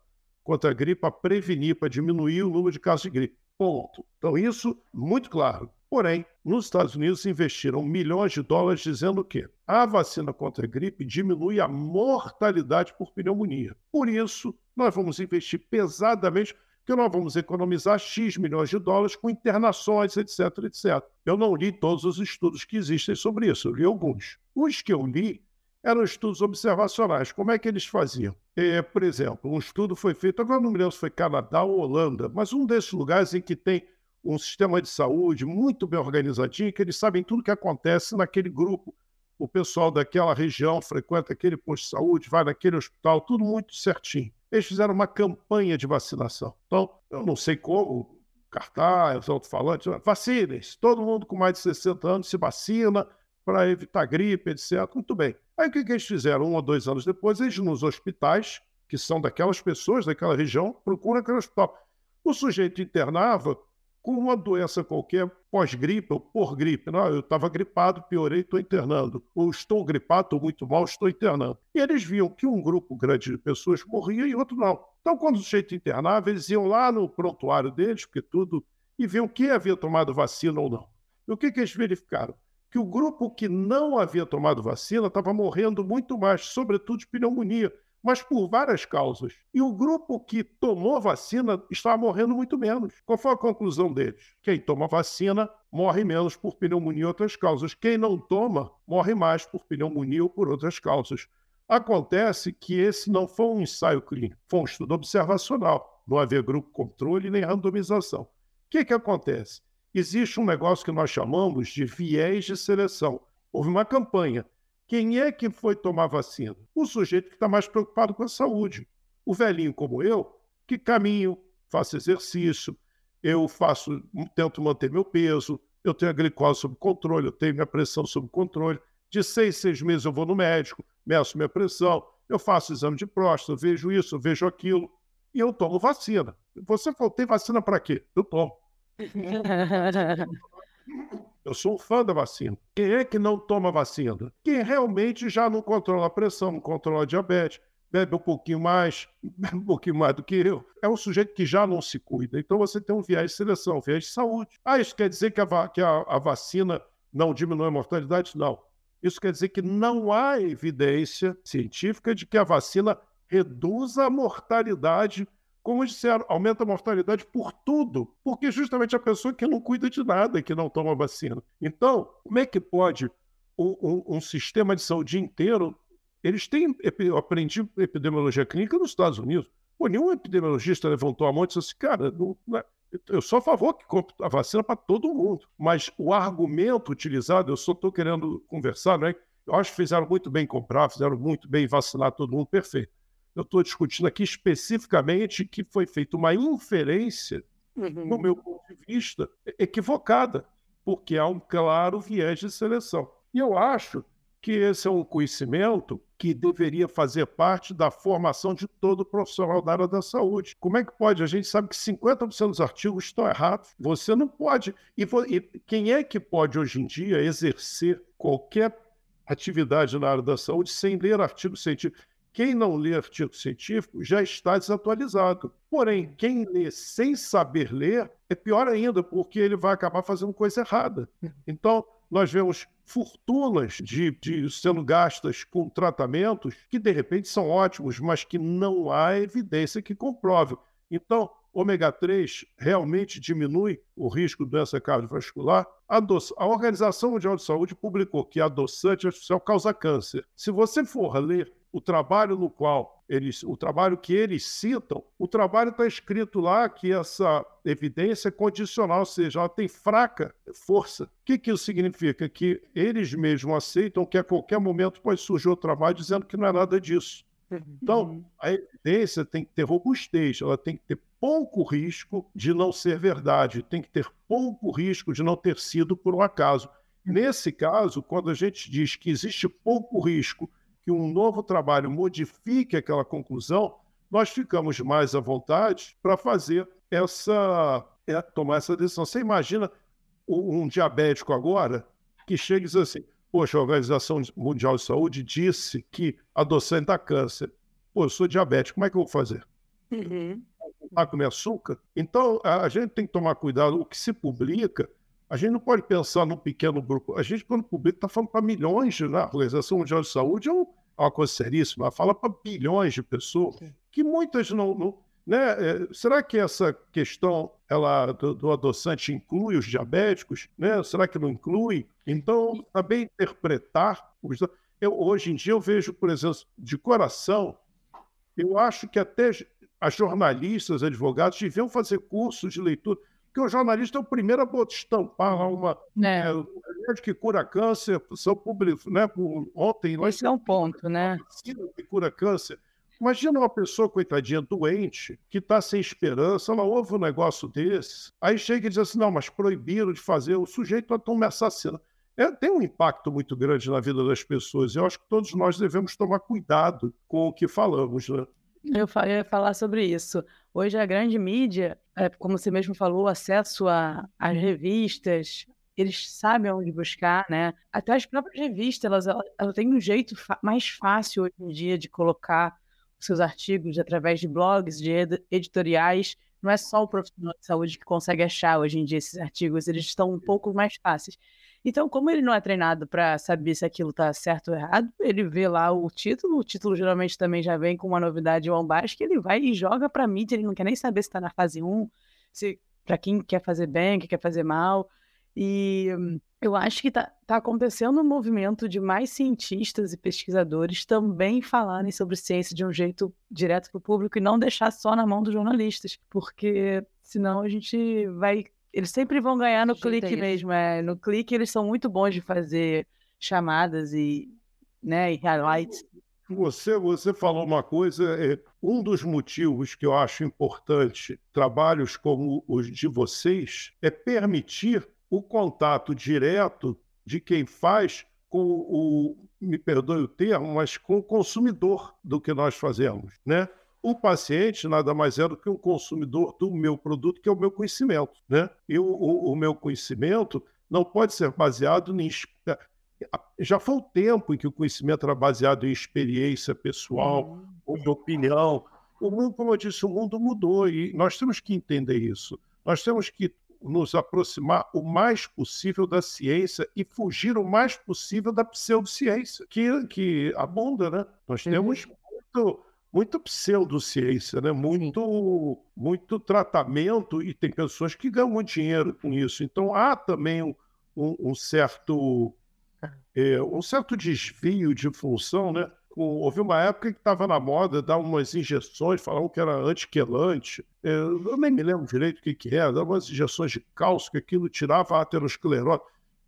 contra a gripe para prevenir, para diminuir o número de casos de gripe. Ponto. Então, isso muito claro. Porém, nos Estados Unidos investiram milhões de dólares dizendo que a vacina contra a gripe diminui a mortalidade por pneumonia. Por isso, nós vamos investir pesadamente, porque nós vamos economizar X milhões de dólares com internações, etc, etc. Eu não li todos os estudos que existem sobre isso, eu li alguns. Os que eu li eram estudos observacionais. Como é que eles faziam? É, por exemplo, um estudo foi feito, agora não me lembro se foi Canadá ou Holanda, mas um desses lugares em que tem um sistema de saúde muito bem organizadinho, que eles sabem tudo o que acontece naquele grupo. O pessoal daquela região frequenta aquele posto de saúde, vai naquele hospital, tudo muito certinho. Eles fizeram uma campanha de vacinação. Então, eu não sei como, cartaz, alto-falante, vacinem-se. Todo mundo com mais de 60 anos se vacina para evitar gripe, etc. Muito bem. Aí o que, que eles fizeram? Um ou dois anos depois, eles nos hospitais, que são daquelas pessoas daquela região, procuram aquele hospital. O sujeito internava com uma doença qualquer, pós-gripe ou por gripe. Não, eu estava gripado, piorei, estou internando. Ou estou gripado, estou muito mal, estou internando. E eles viam que um grupo grande de pessoas morria e outro não. Então, quando o sujeito internava, eles iam lá no prontuário deles, porque tudo, e viam quem havia tomado vacina ou não. E o que, que eles verificaram? Que o grupo que não havia tomado vacina estava morrendo muito mais, sobretudo de pneumonia mas por várias causas. E o grupo que tomou vacina estava morrendo muito menos. Qual foi a conclusão deles? Quem toma vacina morre menos por pneumonia e outras causas. Quem não toma morre mais por pneumonia ou por outras causas. Acontece que esse não foi um ensaio clínico, foi um estudo observacional. não haver grupo controle nem randomização. O que, que acontece? Existe um negócio que nós chamamos de viés de seleção. Houve uma campanha. Quem é que foi tomar vacina? O sujeito que está mais preocupado com a saúde. O velhinho como eu, que caminho, faço exercício, eu faço, tento manter meu peso, eu tenho a glicose sob controle, eu tenho minha pressão sob controle. De seis, seis meses eu vou no médico, meço minha pressão, eu faço exame de próstata, vejo isso, vejo aquilo, e eu tomo vacina. Você falou, tem vacina para quê? Eu tomo. [laughs] Eu sou um fã da vacina. Quem é que não toma vacina? Quem realmente já não controla a pressão, não controla a diabetes, bebe um pouquinho mais, [laughs] bebe um pouquinho mais do que eu. É um sujeito que já não se cuida. Então você tem um viés de seleção, um viés de saúde. Ah, isso quer dizer que a, que a, a vacina não diminui a mortalidade? Não. Isso quer dizer que não há evidência científica de que a vacina reduza a mortalidade como disseram, aumenta a mortalidade por tudo, porque justamente a pessoa que não cuida de nada, que não toma vacina. Então, como é que pode um, um, um sistema de saúde inteiro? Eles têm, eu aprendi epidemiologia clínica nos Estados Unidos. Pô, nenhum epidemiologista levantou a mão e disse assim, cara, não, não é, eu sou a favor que compre a vacina para todo mundo. Mas o argumento utilizado, eu só estou querendo conversar, né? Eu acho que fizeram muito bem comprar, fizeram muito bem vacinar todo mundo, perfeito eu estou discutindo aqui especificamente que foi feita uma inferência, uhum. no meu ponto de vista, equivocada, porque há um claro viés de seleção. E eu acho que esse é um conhecimento que deveria fazer parte da formação de todo profissional da área da saúde. Como é que pode? A gente sabe que 50% dos artigos estão errados. Você não pode. E, e quem é que pode hoje em dia exercer qualquer atividade na área da saúde sem ler artigo científico? Quem não lê artigo científico já está desatualizado. Porém, quem lê sem saber ler é pior ainda, porque ele vai acabar fazendo coisa errada. Então, nós vemos fortunas de, de, sendo gastas com tratamentos que, de repente, são ótimos, mas que não há evidência que comprove. Então, ômega 3 realmente diminui o risco de doença cardiovascular? A, a Organização Mundial de Saúde publicou que a adoçante artificial causa câncer. Se você for ler o trabalho no qual eles, o trabalho que eles citam, o trabalho está escrito lá que essa evidência é condicional, ou seja, ela tem fraca força. O que, que isso significa? Que eles mesmos aceitam que a qualquer momento pode surgir o trabalho dizendo que não é nada disso. Então, uhum. a evidência tem que ter robustez, ela tem que ter pouco risco de não ser verdade, tem que ter pouco risco de não ter sido por um acaso. Nesse caso, quando a gente diz que existe pouco risco que um novo trabalho modifique aquela conclusão, nós ficamos mais à vontade para fazer essa, é, tomar essa decisão. Você imagina um, diabético agora que chega e diz assim: Poxa, a Organização Mundial de Saúde disse que adoçante dá câncer. Pô, eu sou diabético, como é que eu vou fazer? Uhum. Vai comer açúcar? Então, a gente tem que tomar cuidado. O que se publica a gente não pode pensar num pequeno grupo. A gente, quando publica, está falando para milhões, né? A Organização Mundial de Saúde é, uma coisa seríssima, ela fala para bilhões de pessoas, que muitas não. não né? É, será que essa questão ela, do, do, adoçante inclui os diabéticos? Né? Será que não inclui? Então, também interpretar. Os, eu, hoje em dia, eu vejo, por exemplo, de coração, eu acho que até as jornalistas, advogados, deviam fazer cursos de leitura porque o jornalista é o primeiro a estampar uma. É. É, remédio que cura câncer, são públicos, né? Por, ontem. Esse é um ponto, né? que cura câncer. Imagina uma pessoa, coitadinha, doente, que está sem esperança, ela ouve um negócio desse, aí chega e diz assim: não, mas proibiram de fazer, o sujeito vai tomar assassino. É, tem um impacto muito grande na vida das pessoas. Eu acho que todos nós devemos tomar cuidado com o que falamos, né? Eu ia falar sobre isso. Hoje a grande mídia, é, como você mesmo falou, acesso às revistas, eles sabem onde buscar, né? Até as próprias revistas, elas, elas, têm um jeito mais fácil hoje em dia de colocar seus artigos através de blogs, de ed editoriais. Não é só o profissional de saúde que consegue achar hoje em dia esses artigos, eles estão um pouco mais fáceis. Então, como ele não é treinado para saber se aquilo está certo ou errado, ele vê lá o título, o título geralmente também já vem com uma novidade que ele vai e joga para mídia, ele não quer nem saber se está na fase 1, se para quem quer fazer bem, quem quer fazer mal. E Eu acho que está tá acontecendo um movimento de mais cientistas e pesquisadores também falarem sobre ciência de um jeito direto para o público e não deixar só na mão dos jornalistas, porque senão a gente vai. Eles sempre vão ganhar no clique mesmo. É, no clique eles são muito bons de fazer chamadas e, né, e highlights. Você, você falou uma coisa, é, um dos motivos que eu acho importante trabalhos como os de vocês é permitir o contato direto de quem faz com o, me perdoe o termo, mas com o consumidor do que nós fazemos, né? O paciente nada mais é do que um consumidor do meu produto, que é o meu conhecimento, né? E o, o, o meu conhecimento não pode ser baseado em já foi o tempo em que o conhecimento era baseado em experiência pessoal uhum. ou de opinião. O mundo, como eu disse, o mundo mudou e nós temos que entender isso. Nós temos que nos aproximar o mais possível da ciência e fugir o mais possível da pseudociência, que, que abunda, né? Nós uhum. temos muito, muito pseudociência, né? muito, muito tratamento e tem pessoas que ganham muito dinheiro com isso. Então há também um, um, um certo é, um certo desvio de função, né? houve uma época que estava na moda dar umas injeções, falavam que era antiquelante. É, eu nem me lembro direito o que, que era, dar umas injeções de cálcio, que aquilo tirava a aterosclerose.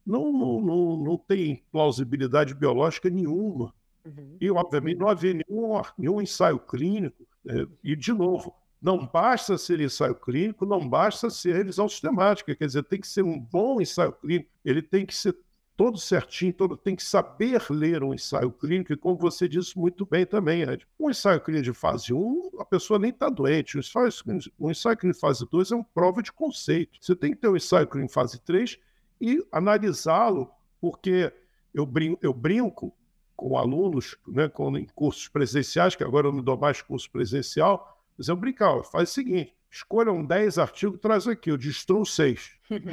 Não, não, não, não tem plausibilidade biológica nenhuma. Uhum. E, obviamente, não havia nenhum, nenhum ensaio clínico. É, e, de novo, não basta ser ensaio clínico, não basta ser revisão sistemática. Quer dizer, tem que ser um bom ensaio clínico, ele tem que ser todo certinho, todo, tem que saber ler um ensaio clínico, e como você disse muito bem também, Ed, um ensaio clínico de fase 1, a pessoa nem está doente. Um ensaio, um ensaio clínico de fase 2 é uma prova de conceito. Você tem que ter um ensaio clínico de fase 3 e analisá-lo, porque eu brinco, eu brinco com alunos, né, com, em cursos presenciais, que agora eu não dou mais curso presencial, mas eu brincar, faz o seguinte, escolham 10 artigos, traz aqui, eu destruo 6. [laughs]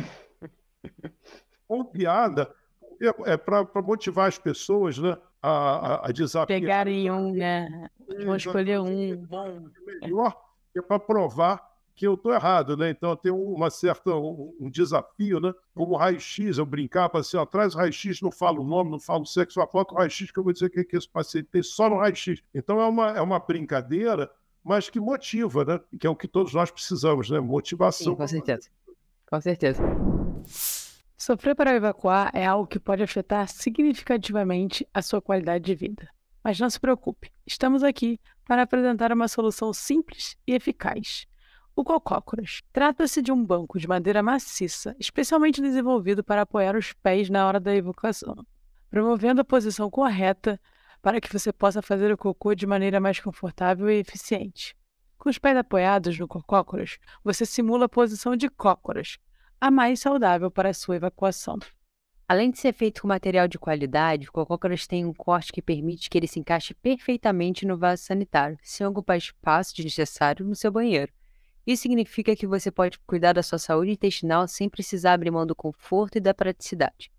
com piada, é, é para motivar as pessoas, né? A, a, a desafiar. Pegarem um, né? Vão escolher um bom. Melhor é para provar que eu estou errado, né? Então tem uma certa um, desafio, né? Como raio-x, eu brincava assim, ó, traz o raio-x, não falo o nome, não falo o sexo, foto o raio-x que eu vou dizer que, que esse paciente tem só no raio-x. Então é uma, é uma brincadeira, mas que motiva, né? Que é o que todos nós precisamos, né? Motivação. Sim, com certeza. Com certeza. Sofrer para evacuar é algo que pode afetar significativamente a sua qualidade de vida. Mas não se preocupe, estamos aqui para apresentar uma solução simples e eficaz. O Cocócoras trata-se de um banco de madeira maciça, especialmente desenvolvido para apoiar os pés na hora da evacuação, promovendo a posição correta para que você possa fazer o cocô de maneira mais confortável e eficiente. Com os pés apoiados no cocócoras, você simula a posição de cócoras, a mais saudável para a sua evacuação. Além de ser feito com material de qualidade, o cocócoras tem um corte que permite que ele se encaixe perfeitamente no vaso sanitário, sem ocupar espaço desnecessário no seu banheiro. Isso significa que você pode cuidar da sua saúde intestinal sem precisar abrir mão do conforto e da praticidade.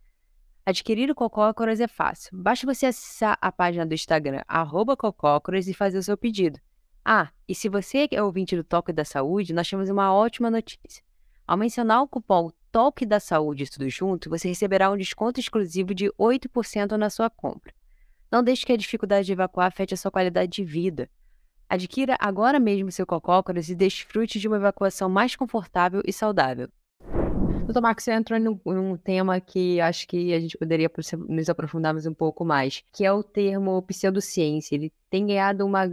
Adquirir o cocócoras é fácil. Basta você acessar a página do Instagram, cocócoras, e fazer o seu pedido. Ah, e se você é ouvinte do Toque da Saúde, nós temos uma ótima notícia. Ao mencionar o cupom Toque da Saúde tudo junto, você receberá um desconto exclusivo de 8% na sua compra. Não deixe que a dificuldade de evacuar afete a sua qualidade de vida. Adquira agora mesmo seu cocócoras e desfrute de uma evacuação mais confortável e saudável. Doutor Marcos, você entrou num, num, tema que acho que a gente poderia nos aprofundarmos um pouco mais, que é o termo pseudociência. Ele tem ganhado uma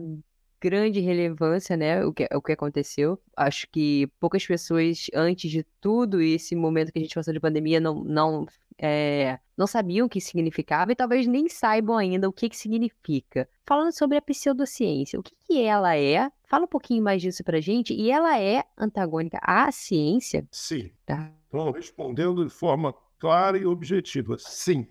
grande relevância, né, o que, o que aconteceu. Acho que poucas pessoas, antes de tudo esse momento que a gente passou de pandemia, não, não, é, não sabiam o que significava e talvez nem saibam ainda o que, que significa. Falando sobre a pseudociência, o que, que ela é? Fala um pouquinho mais disso pra gente. E ela é antagônica à ciência? Sim. Tá. Então, respondendo de forma clara e objetiva, sim.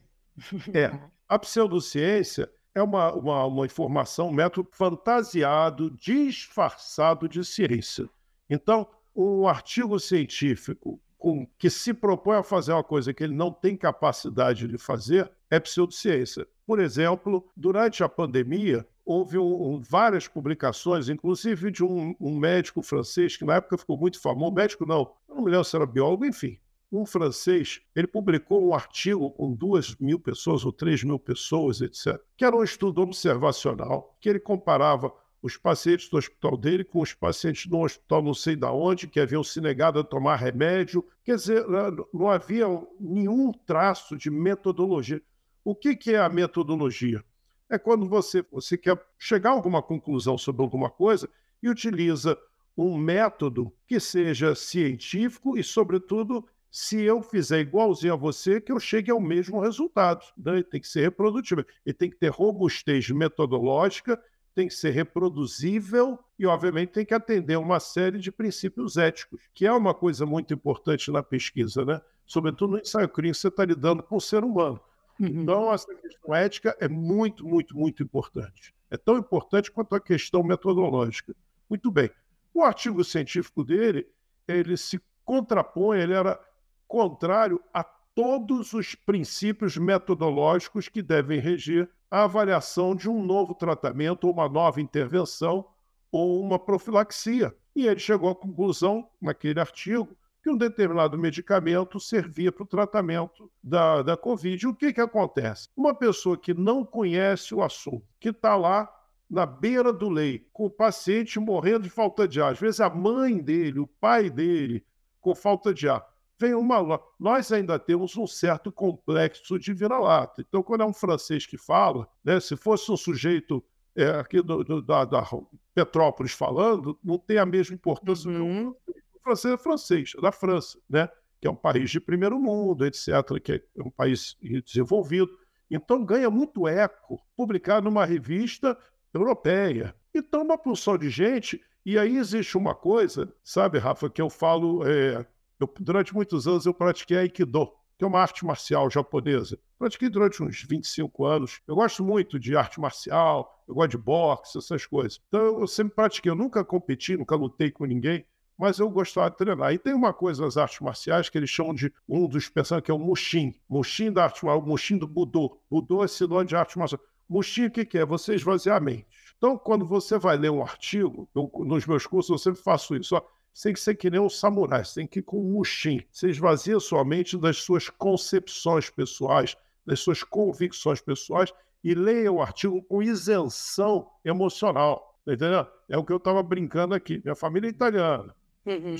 É. [laughs] A pseudociência é uma, uma, uma informação, um método fantasiado, disfarçado de ciência. Então, um artigo científico com, que se propõe a fazer uma coisa que ele não tem capacidade de fazer é pseudociência. Por exemplo, durante a pandemia, houve um, um, várias publicações, inclusive de um, um, médico francês que na época ficou muito famoso, médico não, não me lembro se era biólogo, enfim, um francês, ele publicou um artigo com duas mil pessoas ou três mil pessoas, etc., que era um estudo observacional, que ele comparava os pacientes do hospital dele com os pacientes no hospital não sei da onde, que haviam se negado a tomar remédio. Quer dizer, não havia nenhum traço de metodologia. O que, que é a metodologia? É quando você, você quer chegar a alguma conclusão sobre alguma coisa e utiliza um método que seja científico e, sobretudo, se eu fizer igualzinho a você, que eu chegue ao mesmo resultado. Né? Ele tem que ser reprodutível, ele tem que ter robustez metodológica, tem que ser reproduzível e, obviamente, tem que atender uma série de princípios éticos, que é uma coisa muito importante na pesquisa, né? Sobretudo no ensaio clínico, você está lidando com o ser humano. Uhum. Então, essa questão ética é muito, muito, muito importante. É tão importante quanto a questão metodológica. Muito bem. O artigo científico dele, ele se contrapõe, ele era contrário a todos os princípios metodológicos que devem regir a avaliação de um novo tratamento, uma nova intervenção ou uma profilaxia. E ele chegou à conclusão, naquele artigo, que um determinado medicamento servia para o tratamento da, da Covid. O que, que acontece? Uma pessoa que não conhece o assunto, que está lá na beira do leito, com o paciente morrendo de falta de ar, às vezes a mãe dele, o pai dele, com falta de ar vem uma. Nós ainda temos um certo complexo de vira-lata. Então, quando é um francês que fala, né, se fosse um sujeito é, aqui do, do, da, da, Petrópolis falando, não tem a mesma importância. Uhum. O francês é francês, é da França, né? que é um país de primeiro mundo, etc., que é um país desenvolvido. Então, ganha muito eco publicar numa revista europeia. Então, uma porção de gente. E aí existe uma coisa, sabe, Rafa, que eu falo. É, eu, durante muitos anos eu pratiquei Aikido, que é uma arte marcial japonesa. Pratiquei durante uns 25 anos. Eu gosto muito de arte marcial, eu gosto de boxe, essas coisas. Então eu sempre pratiquei. Eu nunca competi, nunca lutei com ninguém, mas eu gostava de treinar. E tem uma coisa nas artes marciais que eles chamam de um dos personagens que é o Mushin. Mushin da arte marcial, Mushin do Budô. Budô é sinônimo de arte marcial. Mushin o que, que é? Você esvaziar a mente. Então, quando você vai ler um artigo, eu, nos meus cursos eu sempre faço isso. Ó, você tem que ser que nem um samurai, você tem que ir com um mushin. Você esvazia sua mente das suas concepções pessoais, das suas convicções pessoais e leia o artigo com isenção emocional. Tá entendeu? É o que eu estava brincando aqui. Minha família é italiana. Uhum.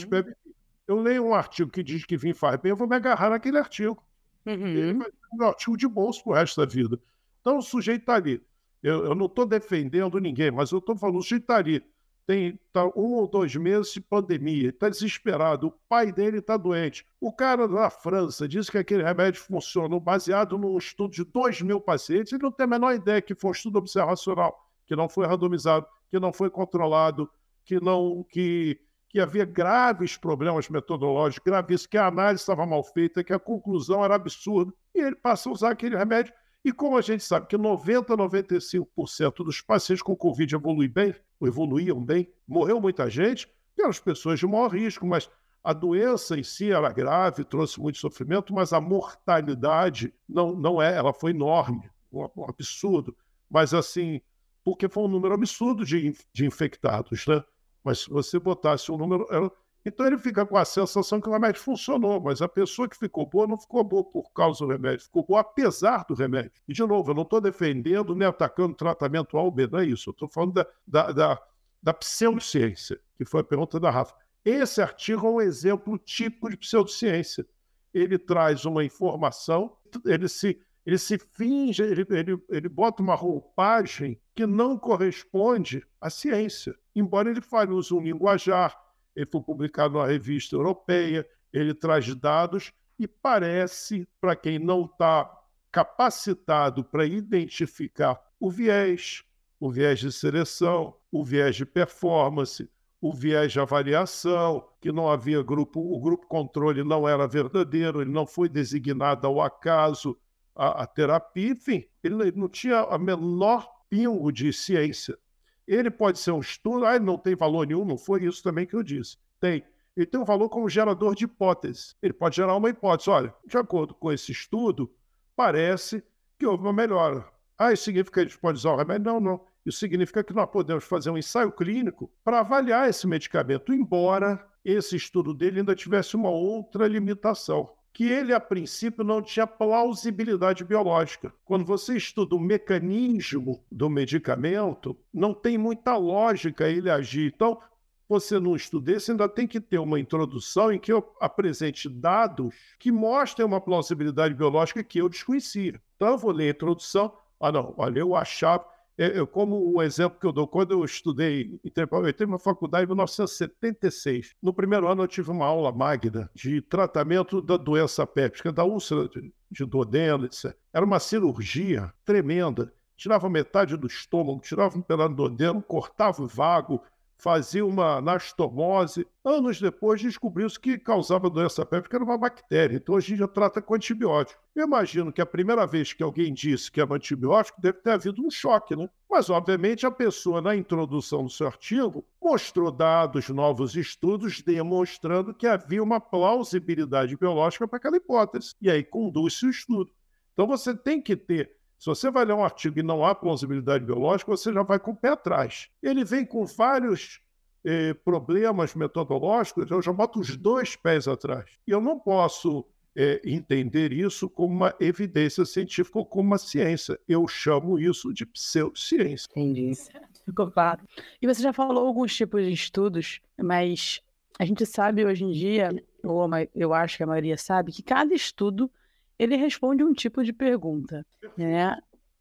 Eu leio um artigo que diz que vinho faz bem, eu vou me agarrar naquele artigo. Uhum. Ele vai ser um artigo de bolso pro resto da vida. Então o sujeito está ali. Eu, eu não estou defendendo ninguém, mas eu estou falando, o sujeito está ali tem tá um ou dois meses de pandemia, está desesperado, o pai dele está doente. O cara da França diz que aquele remédio funciona baseado num estudo de 2 mil pacientes, ele não tem a menor ideia que foi um estudo observacional, que não foi randomizado, que não foi controlado, que não que, que havia graves problemas metodológicos, gravíssimos, que a análise estava mal feita, que a conclusão era absurda, e ele passa a usar aquele remédio. E como a gente sabe que 90 a 95% dos pacientes com Covid evoluem bem, evoluíam bem. Morreu muita gente, eram as pessoas de maior risco, mas a doença em si era grave, trouxe muito sofrimento, mas a mortalidade não, não é, ela foi enorme, um, um absurdo. Mas assim, porque foi um número absurdo de, de infectados, né? Mas se você botasse um número. Era... Então ele fica com a sensação que o remédio funcionou, mas a pessoa que ficou boa não ficou boa por causa do remédio, ficou boa apesar do remédio. E, de novo, eu não estou defendendo nem atacando tratamento A ou B, não é isso. Eu estou falando da, da, da, da pseudociência, que foi a pergunta da Rafa. Esse artigo é um exemplo típico de pseudociência. Ele traz uma informação, ele se, ele se finge, ele, ele, ele bota uma roupagem que não corresponde à ciência, embora ele fale, use um linguajar, ele foi publicado numa revista europeia, ele traz dados e parece, para quem não está capacitado para identificar o viés, o viés de seleção, o viés de performance, o viés de avaliação, que não havia grupo, o grupo controle não era verdadeiro, ele não foi designado ao acaso a, a terapia, enfim, ele não tinha a menor pingo de ciência. Ele pode ser um estudo, ah, não tem valor nenhum, não foi isso também que eu disse. Tem. Ele tem um valor como gerador de hipóteses. Ele pode gerar uma hipótese. Olha, de acordo com esse estudo, parece que houve uma melhora. Ah, isso significa que a gente pode usar o remédio? Não, não. Isso significa que nós podemos fazer um ensaio clínico para avaliar esse medicamento, embora esse estudo dele ainda tivesse uma outra limitação. Que ele, a princípio, não tinha plausibilidade biológica. Quando você estuda o mecanismo do medicamento, não tem muita lógica ele agir. Então, você não estuda esse, ainda tem que ter uma introdução em que eu apresente dados que mostrem uma plausibilidade biológica que eu desconhecia. Então, eu vou ler a introdução. Ah, não, olha, eu achava eu, como o exemplo que eu dou, quando eu estudei, eu entrei na faculdade em 1976. No primeiro ano eu tive uma aula magna de tratamento da doença péptica, da úlcera de, de duodeno, etc. Era uma cirurgia tremenda. Tirava metade do estômago, tirava um pedaço do duodeno, cortava o vago, fazia uma anastomose. Anos depois, descobriu-se que causava doença péptica era uma bactéria. Então, hoje em dia trata com antibiótico. Eu imagino que a primeira vez que alguém disse que era um antibiótico deve ter havido um choque, né? Mas, obviamente, a pessoa, na introdução do seu artigo, mostrou dados, novos estudos, demonstrando que havia uma plausibilidade biológica para aquela hipótese. E aí conduz-se o estudo. Então, você tem que ter se você vai ler um artigo e não há plausibilidade biológica, você já vai com o pé atrás. Ele vem com vários eh, problemas metodológicos, eu já boto os dois pés atrás. E eu não posso eh, entender isso como uma evidência científica ou como uma ciência. Eu chamo isso de pseudociência. Entendi. Ficou claro. E você já falou alguns tipos de estudos, mas a gente sabe hoje em dia, ou eu acho que a maioria sabe, que cada estudo ele responde um tipo de pergunta, né?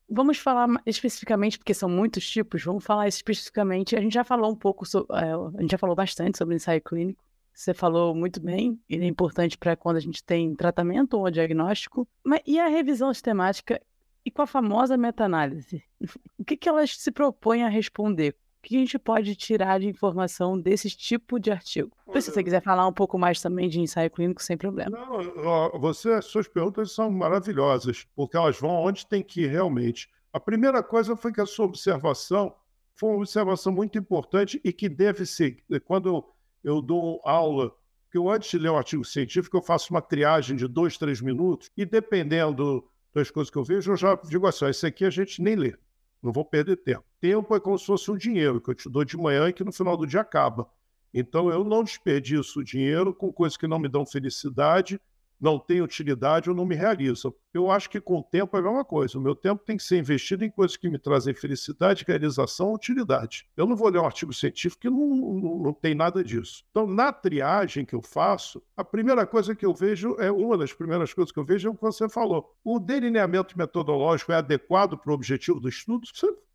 Vamos falar especificamente, porque são muitos tipos, vamos falar especificamente. A gente já falou um pouco, sobre, é, a gente já falou bastante sobre o ensaio clínico. Você falou muito bem, ele é importante para quando a gente tem tratamento ou diagnóstico. Mas e a revisão sistemática e com a famosa meta-análise? [laughs] O que, que elas se propõem a responder? Que a gente pode tirar de informação desse tipo de artigo? Olha, se você quiser falar um pouco mais também de ensaio clínico, sem problema. Não, você, suas perguntas são maravilhosas, porque elas vão onde tem que ir realmente. A primeira coisa foi que a sua observação foi uma observação muito importante e que deve ser, quando eu, eu dou aula, que eu antes de ler um artigo científico, eu faço uma triagem de dois, três minutos, e dependendo das coisas que eu vejo, eu já digo assim, esse aqui a gente nem lê. Não vou perder tempo. Tempo é como se fosse um dinheiro que eu te dou de manhã e que no final do dia acaba. Então eu não desperdiço dinheiro com coisas que não me dão felicidade não tem utilidade ou não me realizam. Eu acho que com o tempo é a mesma coisa. O meu tempo tem que ser investido em coisas que me trazem felicidade, realização, utilidade. Eu não vou ler um artigo científico que não, não, não tem nada disso. Então, na triagem que eu faço, a primeira coisa que eu vejo é uma das primeiras coisas que eu vejo é o que você falou. O delineamento metodológico é adequado para o objetivo do estudo?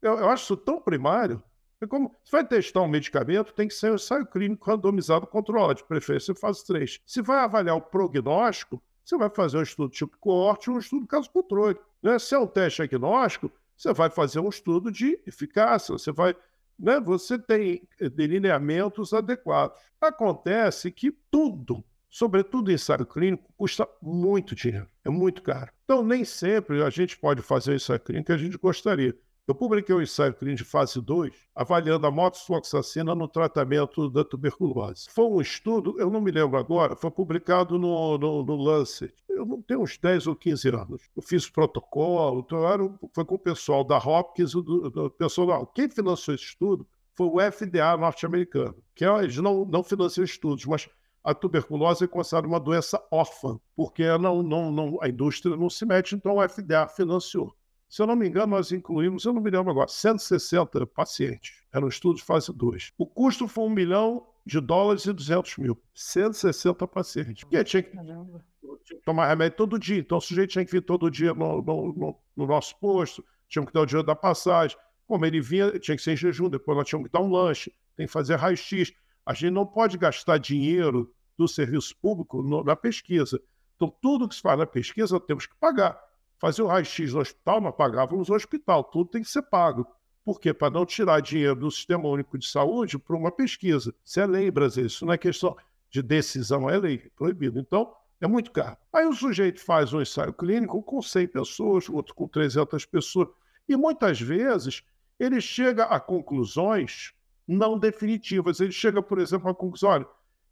Eu, eu acho isso tão primário. É como, se vai testar um medicamento, tem que ser um ensaio clínico randomizado controlado, de preferência fase 3. Se vai avaliar o prognóstico, você vai fazer um estudo tipo coorte ou um estudo caso controle. Né? Se é um teste agnóstico, você vai fazer um estudo de eficácia, você vai. Né? Você tem delineamentos adequados. Acontece que tudo, sobretudo ensaio clínico, custa muito dinheiro, é muito caro. Então, nem sempre a gente pode fazer ensaio clínico que a gente gostaria. Eu publiquei um ensaio clínico de fase 2, avaliando a moxifloxacina no tratamento da tuberculose. Foi um estudo, eu não me lembro agora, foi publicado no, no, no Lancet. Eu não tenho uns 10 ou 15 anos. Eu fiz protocolo, então era, foi com o pessoal da Hopkins, do, do pessoal. Quem financiou esse estudo foi o FDA norte-americano, que eles não, não financiam estudos, mas a tuberculose é considerada uma doença órfã, porque não, não, não, a indústria não se mete, então o FDA financiou. Se eu não me engano, nós incluímos, eu não me lembro agora, 160 pacientes. Era um estudo de fase 2. O custo foi 1 milhão de dólares e 200 mil. 160 pacientes. Porque tinha que, tinha que tomar remédio todo dia. Então o sujeito tinha que vir todo dia no, no, no, no nosso posto, tinha que dar o dinheiro da passagem. Como ele vinha, tinha que ser em jejum, depois nós tínhamos que dar um lanche, tem que fazer raio-x. A gente não pode gastar dinheiro do serviço público na pesquisa. Então, tudo que se faz na pesquisa, temos que pagar. Fazer o raio-x no hospital, nós pagávamos o hospital, tudo tem que ser pago. Por quê? Para não tirar dinheiro do Sistema Único de Saúde para uma pesquisa. Isso é lei brasileira, isso não é questão de decisão, é lei, é proibido. Então, é muito caro. Aí o sujeito faz um ensaio clínico com 100 pessoas, outro com 300 pessoas, e muitas vezes ele chega a conclusões não definitivas. Ele chega, por exemplo, à conclusão, olha,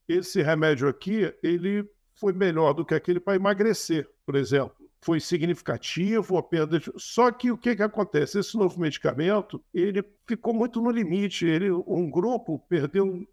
esse remédio aqui, ele foi melhor do que aquele para emagrecer, por exemplo foi significativo a perda. De... Só que o que, que acontece? Esse novo medicamento ele ficou muito no limite. Ele, um grupo perdeu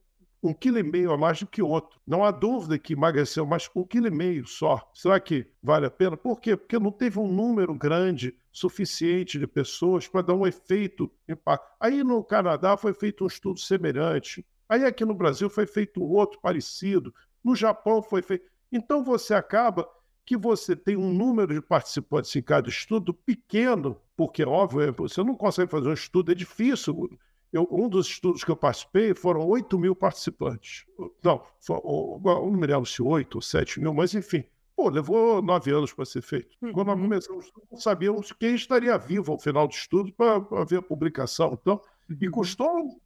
um quilo e meio a mais do que outro. Não há dúvida que emagreceu, mas um quilo e meio só. Será que vale a pena? Por quê? Porque não teve um número grande suficiente de pessoas para dar um efeito impacto. Aí no Canadá foi feito um estudo semelhante. Aí aqui no Brasil foi feito outro parecido. No Japão foi feito. Então você acaba que você tem um número de participantes em cada estudo pequeno, porque, óbvio, é, você não consegue fazer um estudo, é difícil. Eu, um dos estudos que eu participei foram 8 mil participantes. Não, não me lembro se 8 ou 7 mil, mas enfim. Pô, levou nove anos para ser feito. Uhum. Quando nós começamos, não sabíamos quem estaria vivo ao final do estudo para ver a publicação. Então, e uhum. custou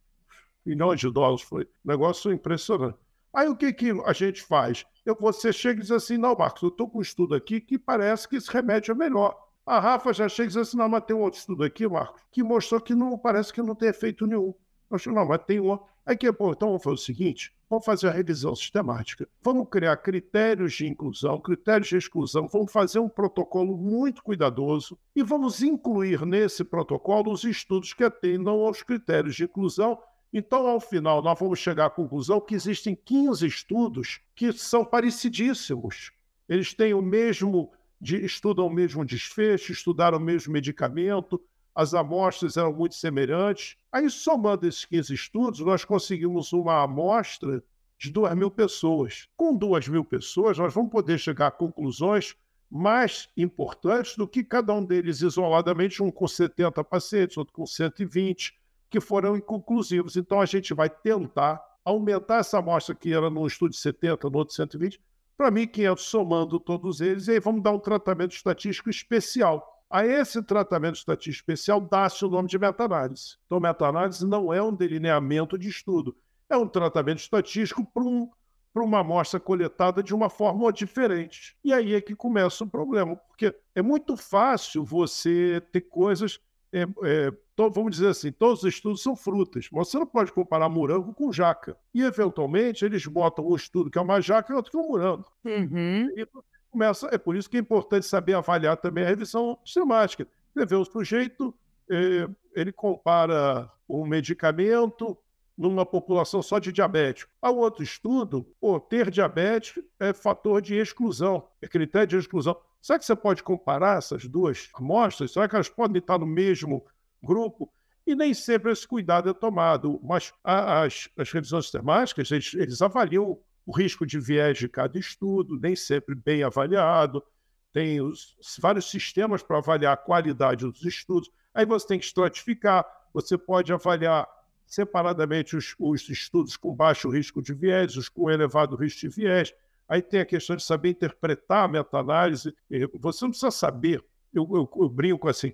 milhões de dólares, foi um negócio impressionante. Aí o que, que a gente faz? Eu, você chega e diz assim, não, Marcos, eu estou com um estudo aqui que parece que esse remédio é melhor. A Rafa já chega e diz assim, não, mas tem um outro estudo aqui, Marcos, que mostrou que não parece que não tem efeito nenhum. Eu acho, não, mas tem um. Aí que, pô, então vamos fazer o seguinte, vamos fazer a revisão sistemática. Vamos criar critérios de inclusão, critérios de exclusão, vamos fazer um protocolo muito cuidadoso e vamos incluir nesse protocolo os estudos que atendam aos critérios de inclusão então, ao final, nós vamos chegar à conclusão que existem 15 estudos que são parecidíssimos. Eles têm o mesmo, estudam o mesmo desfecho, estudaram o mesmo medicamento, as amostras eram muito semelhantes. Aí, somando esses 15 estudos, nós conseguimos uma amostra de 2 mil pessoas. Com 2 mil pessoas, nós vamos poder chegar a conclusões mais importantes do que cada um deles isoladamente, um com 70 pacientes, outro com 120 que foram inconclusivos. Então, a gente vai tentar aumentar essa amostra que era no estudo de 70, no outro 120, para 1.500, somando todos eles, e aí vamos dar um tratamento estatístico especial. A esse tratamento estatístico especial dá-se o nome de meta-análise. Então, meta-análise não é um delineamento de estudo, é um tratamento estatístico para um, uma amostra coletada de uma forma diferente. E aí é que começa o problema, porque é muito fácil você ter coisas é, é, to, vamos dizer assim, todos os estudos são frutas. Você não pode comparar morango com jaca. E, eventualmente, eles botam um estudo que é uma jaca e outro que é um morango. Uhum. E começa, é por isso que é importante saber avaliar também a revisão sistemática. Você vê o sujeito, é, ele compara um medicamento numa população só de diabético. Há outro estudo, pô, ter diabetes é fator de exclusão, é critério de exclusão. Será que você pode comparar essas duas amostras? Será que elas podem estar no mesmo grupo? E nem sempre esse cuidado é tomado. Mas as, as revisões sistemáticas, eles, eles avaliam o risco de viés de cada estudo, nem sempre bem avaliado. Tem os, vários sistemas para avaliar a qualidade dos estudos. Aí você tem que estratificar, você pode avaliar separadamente os, os estudos com baixo risco de viés, os com elevado risco de viés. Aí tem a questão de saber interpretar a meta-análise. Você não precisa saber. Eu, eu, eu, brinco assim,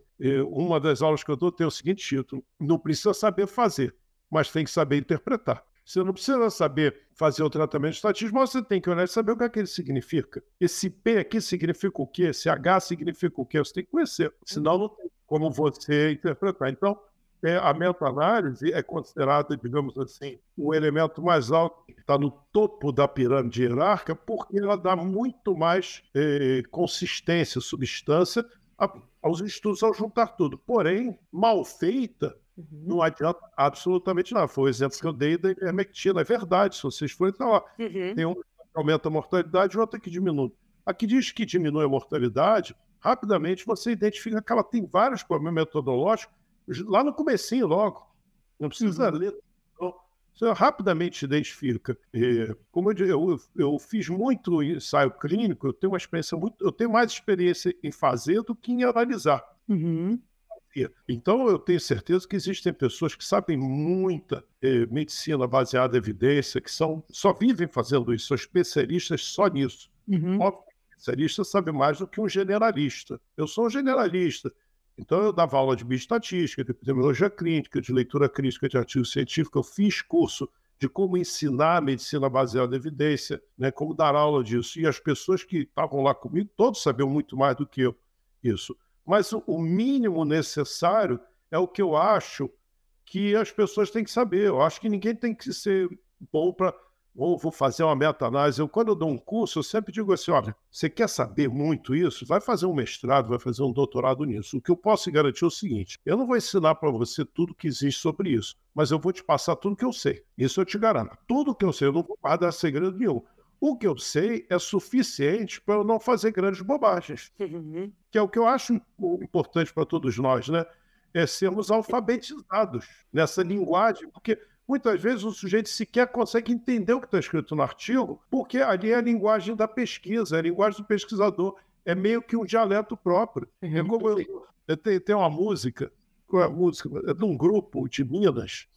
uma das aulas que eu dou tem o seguinte título: não precisa saber fazer, mas tem que saber interpretar. Você não precisa saber fazer o tratamento estatístico, mas você tem que olhar e saber o que, é que ele significa. Esse P aqui significa o quê? Esse H significa o quê? Você tem que conhecer, senão não tem como você interpretar. Então, é, a meta-análise é considerada, digamos assim, o elemento mais alto, que está no topo da pirâmide hierárquica, porque ela dá muito mais é, consistência, substância a, aos estudos ao juntar tudo. Porém, mal feita, uhum. não adianta absolutamente nada. Foi o exemplo que eu dei da ivermectina. É verdade, se vocês forem, tá lá. Uhum. Tem um que aumenta a mortalidade e outro que diminui. A que diz que diminui a mortalidade, rapidamente você identifica que ela tem vários problemas metodológicos lá no comecinho logo. Não precisa uhum. ler. Você rapidamente identifica. E, como eu, eu, eu fiz muito ensaio clínico, eu tenho uma experiência muito, eu tenho mais experiência em fazer do que em analisar. Uhum. Então, eu tenho certeza que existem pessoas que sabem muita eh, medicina baseada em evidência, que são, só vivem fazendo isso, são especialistas só nisso. Uhum. Óbvio, especialista sabe mais do que um generalista. Eu sou um generalista, então, eu dava aula de bioestatística, de epidemiologia clínica, de leitura crítica de artigo científico. Eu fiz curso de como ensinar medicina baseada em evidência, né, como dar aula disso. E as pessoas que estavam lá comigo, todos sabiam muito mais do que eu isso. Mas o mínimo necessário é o que eu acho que as pessoas têm que saber. Eu acho que ninguém tem que ser bom para ou vou fazer uma meta-análise. Eu, quando eu dou um curso, eu sempre digo assim: olha, você quer saber muito isso? Vai fazer um mestrado, vai fazer um doutorado nisso. O que eu posso garantir é o seguinte: eu não vou ensinar para você tudo que existe sobre isso, mas eu vou te passar tudo que eu sei. Isso eu te garanto. Tudo que eu sei, eu não vou guardar segredo nenhum. O que eu sei é suficiente para eu não fazer grandes bobagens, uhum. que é o que eu acho importante para todos nós, né? É sermos alfabetizados nessa linguagem, porque muitas vezes o sujeito sequer consegue entender o que está escrito no artigo, porque ali é a linguagem da pesquisa, é a linguagem do pesquisador, é meio que um dialeto próprio. É uhum. como eu, eu tenho, tem uma música, qual é a música? É de um grupo de Minas,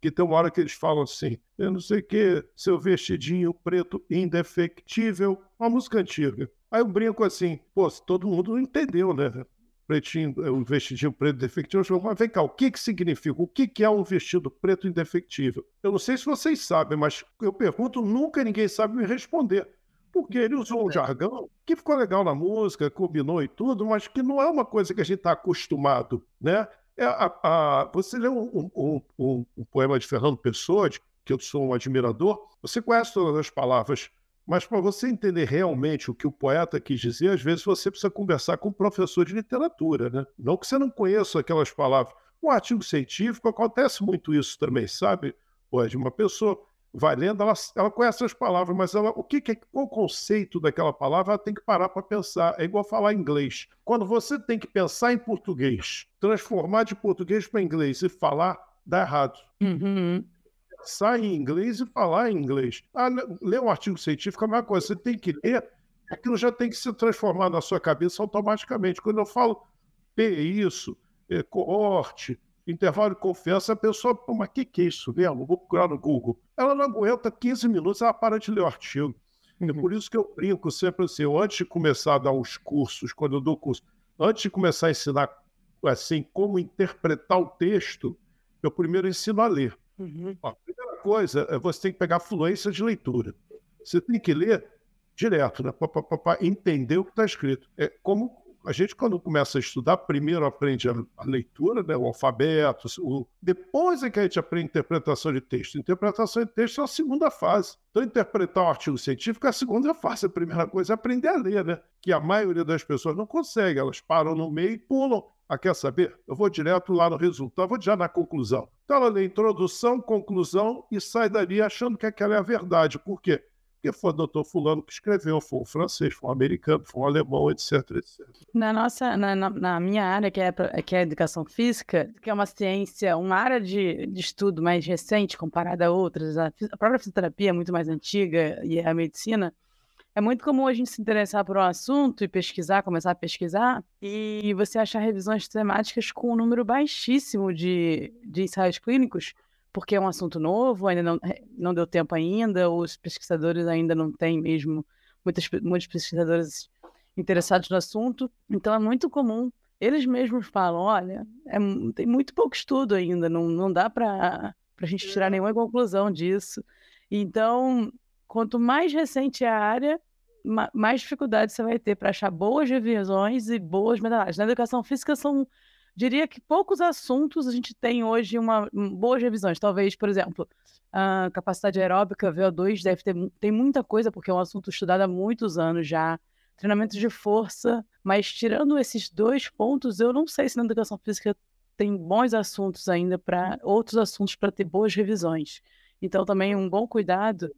que tem uma hora que eles falam assim, eu não sei o que, seu vestidinho preto indefectível, uma música antiga. Aí eu brinco assim, pô, todo mundo entendeu, né? Pretinho, o vestidinho preto indefectível. Mas vem cá, o que, que significa? O que, que é um vestido preto indefectível? Eu não sei se vocês sabem, mas eu pergunto, nunca ninguém sabe me responder. Porque ele usou um jargão que ficou legal na música, combinou e tudo, mas que não é uma coisa que a gente está acostumado, né? É, a, a, você lê um, um, um, um, poema de Fernando Pessoa, de, que eu sou um admirador, você conhece todas as palavras, mas para você entender realmente o que o poeta quis dizer, às vezes você precisa conversar com um professor de literatura, né? Não que você não conheça aquelas palavras. Um artigo científico acontece muito isso também, sabe? Pode uma pessoa vai lendo, ela, ela conhece as palavras, mas ela, o que, que é, qual o conceito daquela palavra, ela tem que parar para pensar. É igual falar inglês. Quando você tem que pensar em português, transformar de português para inglês e falar, dá errado. Uhum. Pensar em inglês e falar em inglês. Ah, ler um artigo científico é a mesma coisa. Você tem que ler, aquilo já tem que se transformar na sua cabeça automaticamente. Quando eu falo P, isso, é, coorte, intervalo de confiança, a pessoa, pô, mas o que, que é isso mesmo? Vou procurar no Google. Ela não aguenta 15 minutos, ela para de ler o artigo. É uhum. É por isso que eu brinco sempre assim, eu, antes de começar a dar os cursos, quando eu dou curso, antes de começar a ensinar assim como interpretar o texto, eu primeiro ensino a ler. Uhum. A primeira coisa é você tem que pegar fluência de leitura. Você tem que ler direto, né? Para entender o que está escrito. É como a gente, quando começa a estudar, primeiro aprende a, a leitura, né, o alfabeto, o... depois é que a gente aprende interpretação de texto. Interpretação de texto é a segunda fase. Então, interpretar um artigo científico é a segunda fase. A primeira coisa é aprender a ler, né? Que a maioria das pessoas não consegue, elas param no meio e pulam. Ah, quer saber? Eu vou direto lá no resultado, vou já na conclusão. Então, ela lê introdução, conclusão e sai dali achando que aquela é a verdade. Por quê? porque foi o doutor fulano que escreveu, foi um francês, foi um americano, foi um alemão, etc, etc. Na nossa, na, na minha área, que é, que é a educação física, que é uma ciência, uma área de, de estudo mais recente comparada a outras, a, a própria fisioterapia é muito mais antiga e a medicina, é muito comum a gente se interessar por um assunto e pesquisar, começar a pesquisar, e você achar revisões temáticas com um número baixíssimo de, de ensaios clínicos, porque é um assunto novo, ainda não, eh, não deu tempo ainda, os pesquisadores ainda não têm mesmo, muitos, muitos pesquisadores interessados no assunto, então é muito comum. Eles mesmos falam, olha, é, tem muito pouco estudo ainda, não, não dá para a gente tirar nenhuma conclusão disso. Então, quanto mais recente é a área, mais dificuldade você vai ter para achar boas revisões e boas medalhas. Na educação física são diria que poucos assuntos a gente tem hoje uma, boas revisões. Talvez, por exemplo, a capacidade aeróbica, VO2, deve ter tem muita coisa, porque é um assunto estudado há muitos anos já. Treinamento de força, mas tirando esses dois pontos, eu não sei se na educação física tem bons assuntos ainda para outros assuntos para ter boas revisões. Então, também um bom cuidado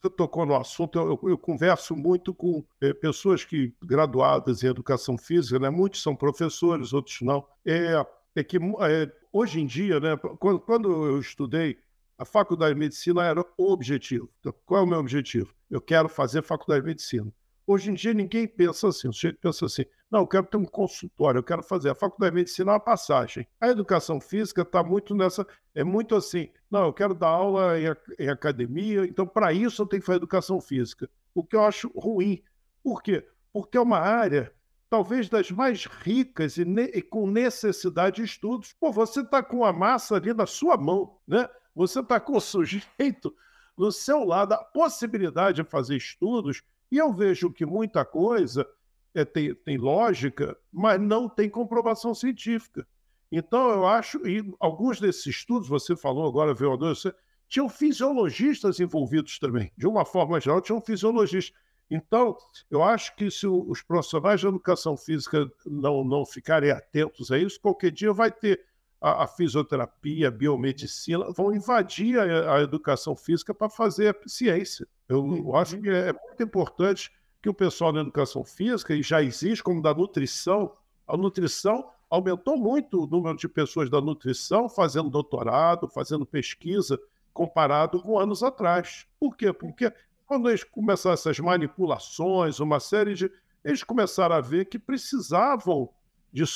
você tocou no assunto, eu, eu converso muito com é, pessoas que graduadas em educação física, né? muitos são professores, outros não. É, é que é, hoje em dia, né, quando, quando eu estudei, a faculdade de medicina era o objetivo. Então, qual é o meu objetivo? Eu quero fazer faculdade de medicina. Hoje em dia ninguém pensa assim, o sujeito pensa assim, não, eu quero ter um consultório, eu quero fazer a faculdade de medicina uma passagem. A educação física está muito nessa, é muito assim, não, eu quero dar aula em, em academia, então para isso eu tenho que fazer educação física. O que eu acho ruim. Por quê? Porque é uma área talvez das mais ricas e, e com necessidade de estudos. Pô, você está com a massa ali na sua mão, né? Você está com o sujeito no seu lado, a possibilidade de fazer estudos e eu vejo que muita coisa é, tem, tem lógica, mas não tem comprovação científica. Então, eu acho, e alguns desses estudos, você falou agora, VO2, tinham fisiologistas envolvidos também. De uma forma geral, tinham fisiologistas. Então, eu acho que se os profissionais de educação física não, não ficarem atentos a isso, qualquer dia vai ter a, a fisioterapia, a biomedicina, vão invadir a, a educação física para fazer a ciência. Eu, eu acho que é muito importante que o pessoal da educação física, e já existe como da nutrição, a nutrição aumentou muito o número de pessoas da nutrição fazendo doutorado, fazendo pesquisa, comparado com anos atrás. Por quê? Porque quando eles começaram essas manipulações, uma série de. Eles começaram a ver que precisavam de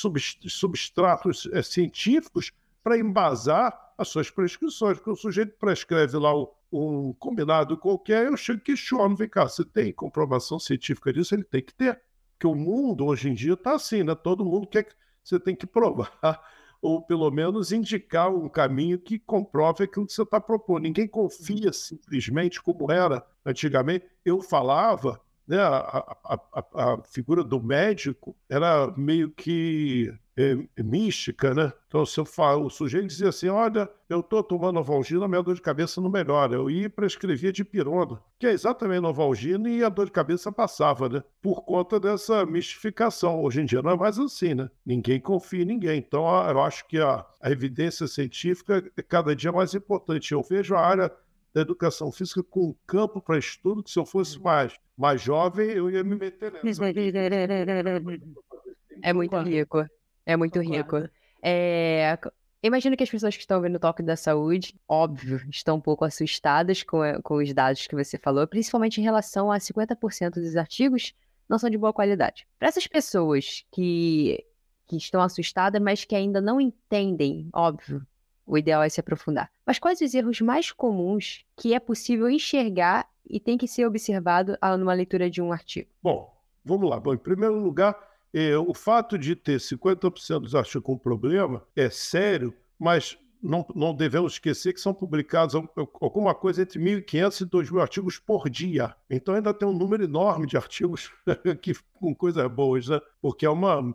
substratos é, científicos para embasar as suas prescrições. Porque o sujeito prescreve lá um combinado qualquer, eu chego e questiono, vem cá, você tem comprovação científica disso? Ele tem que ter. Porque o mundo hoje em dia está assim, né? Todo mundo quer que você tem que provar, [laughs] ou pelo menos indicar um caminho que comprove aquilo que você está propondo. Ninguém confia simplesmente como era antigamente. Eu falava, né, a, a, a, figura do médico era meio que é, mística, né? Então, se eu falo, o sujeito dizia assim: Olha, eu estou tomando Novalgina, minha dor de cabeça não melhora. Eu ia e prescrevia de pirona, que é exatamente Novalgina, e a dor de cabeça passava, né? Por conta dessa mistificação. Hoje em dia não é mais assim, né? Ninguém confia em ninguém. Então, eu acho que a, a evidência científica é cada dia mais importante. Eu vejo a área da educação física com um campo para estudo que se eu fosse mais, mais jovem, eu ia me meter nessa. É muito rico. É muito rico. É, imagino que as pessoas que estão vendo o toque da saúde, óbvio, estão um pouco assustadas com, com os dados que você falou, principalmente em relação a 50% dos artigos não são de boa qualidade. Para essas pessoas que, que estão assustadas, mas que ainda não entendem, óbvio, o ideal é se aprofundar. Mas quais os erros mais comuns que é possível enxergar e tem que ser observado numa leitura de um artigo? Bom, vamos lá. Bom, em primeiro lugar, é, o fato de ter 50% dos artigos com problema é sério, mas não, não, devemos esquecer que são publicados alguma coisa entre 1.500 e 2.000 artigos por dia. Então ainda tem um número enorme de artigos [laughs] que, com coisas boas, né? porque é um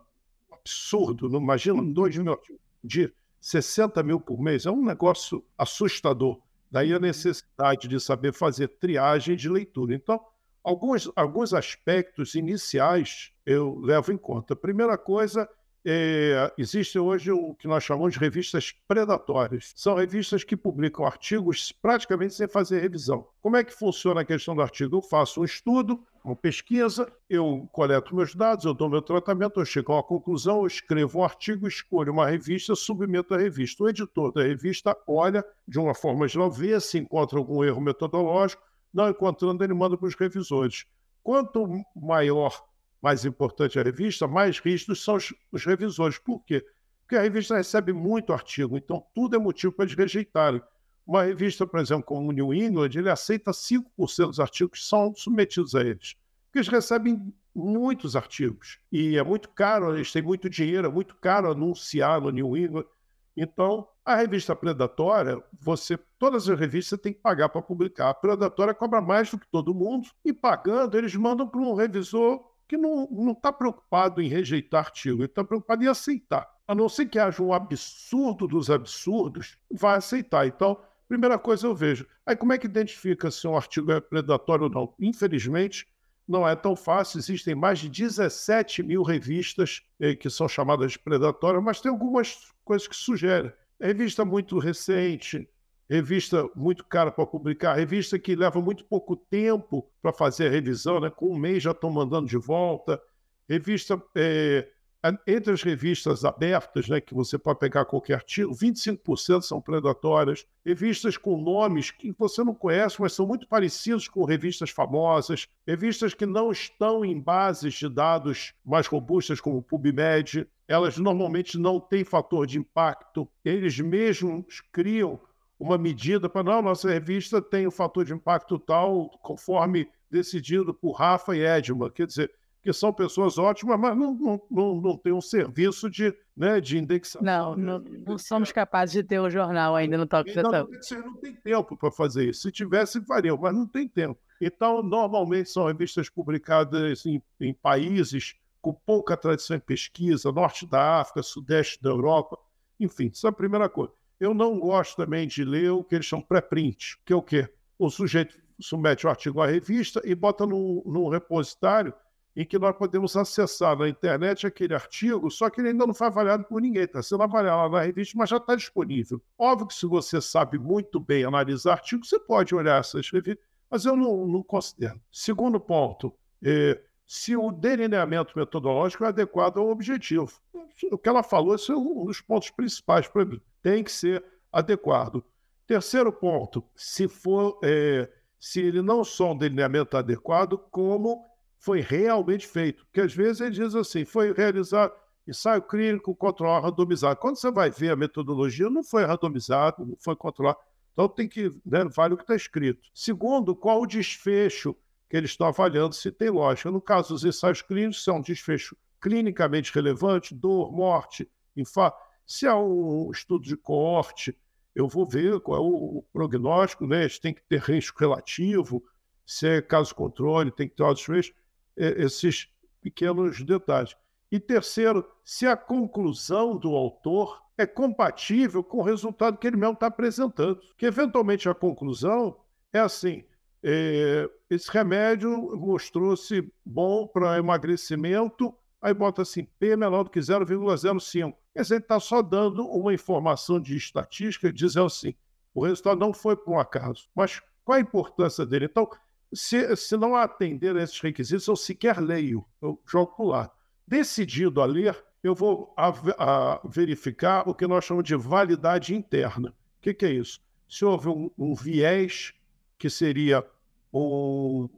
absurdo. Não imagina 2.000 artigos de 60 mil por mês. É um negócio assustador. Daí a necessidade de saber fazer triagem de leitura. Então, alguns, alguns aspectos iniciais eu levo em conta. A primeira coisa é, existe hoje o que nós chamamos de revistas predatórias. São revistas que publicam artigos praticamente sem fazer revisão. Como é que funciona a questão do artigo? Eu faço um estudo, uma pesquisa, eu coleto meus dados, eu dou meu tratamento, eu chego a uma conclusão, eu escrevo um artigo, escolho uma revista, submeto a revista. O editor da revista olha, de uma forma geral, vê se encontra algum erro metodológico, não encontrando, ele manda para os revisores. Quanto maior mais importante a revista, mais rígidos são os, os, revisores. Por quê? Porque a revista recebe muito artigo, então tudo é motivo para eles rejeitarem. Uma revista, por exemplo, como o New England, ele aceita 5% dos artigos que são submetidos a eles. Porque eles recebem muitos artigos. E é muito caro, eles têm muito dinheiro, é muito caro anunciar no New England. Então, a revista predatória, você, todas as revistas têm que pagar para publicar. A predatória cobra mais do que todo mundo e pagando, eles mandam para um revisor que não está preocupado em rejeitar artigo, ele está preocupado em aceitar. A não ser que haja um absurdo dos absurdos, vai aceitar. Então, primeira coisa eu vejo. Aí como é que identifica se um artigo é predatório ou não? Infelizmente, não é tão fácil. Existem mais de 17 mil revistas eh, que são chamadas predatórias, mas tem algumas coisas que sugerem. Revista muito recente, revista muito cara para publicar, revista que leva muito pouco tempo para fazer a revisão, né? com um mês já estão mandando de volta, revista é, entre as revistas abertas, né, que você pode pegar qualquer artigo, 25% são predatórias. Revistas com nomes que você não conhece, mas são muito parecidos com revistas famosas. Revistas que não estão em bases de dados mais robustas, como o PubMed. Elas normalmente não têm fator de impacto. Eles mesmos criam uma medida para, não, nossa revista tem o fator de impacto tal, conforme decidido por Rafa e Edma. Quer dizer, que são pessoas ótimas, mas não, não, não, não tem um serviço de, né, de indexação. Não, não, não somos capazes de ter um jornal ainda no Toque não, não, não tem tempo para fazer isso. Se tivesse, faria, mas não tem tempo. Então, normalmente são revistas publicadas em, em países com pouca tradição em pesquisa, norte da África, sudeste da Europa, enfim, isso é a primeira coisa. Eu não gosto também de ler o que eles chamam pré-print, que é o quê? O sujeito submete o artigo à revista e bota num, num repositório em que nós podemos acessar na internet aquele artigo, só que ele ainda não foi avaliado por ninguém, está sendo avaliado lá na revista, mas já está disponível. Óbvio que se você sabe muito bem analisar artigos, você pode olhar essas revistas, mas eu não, não considero. Segundo ponto, é, se o delineamento metodológico é adequado ao objetivo. O que ela falou, esse é um dos pontos principais para mim. Tem que ser adequado. Terceiro ponto, se for, é, se ele não só um delineamento adequado, como foi realmente feito. Porque às vezes ele diz assim: foi realizado ensaio clínico controlado randomizado. Quando você vai ver a metodologia, não foi randomizado, não foi controlado. Então tem que, né, vale o que está escrito. Segundo, qual o desfecho que eles estão avaliando, se tem lógica. No caso dos ensaios clínicos, são um desfecho clinicamente relevante, dor, morte, infarto. Se há um estudo de coorte, eu vou ver qual é o prognóstico, né? Eles têm que ter risco relativo, se é caso controle, tem que ter outros riscos esses pequenos detalhes. E terceiro, se a conclusão do autor é compatível com o resultado que ele mesmo está apresentando. Que eventualmente a conclusão é assim: é, esse remédio mostrou-se bom para emagrecimento, aí bota assim, P menor do que 0,05. Quer dizer, ele está só dando uma informação de estatística, dizendo assim, o resultado não foi por um acaso. Mas qual a importância dele? Então, se, se não atender a esses requisitos, eu sequer leio, eu jogo para o lado. Decidido a ler, eu vou a, a verificar o que nós chamamos de validade interna. O que, que é isso? Se houve um, um viés, que seria um,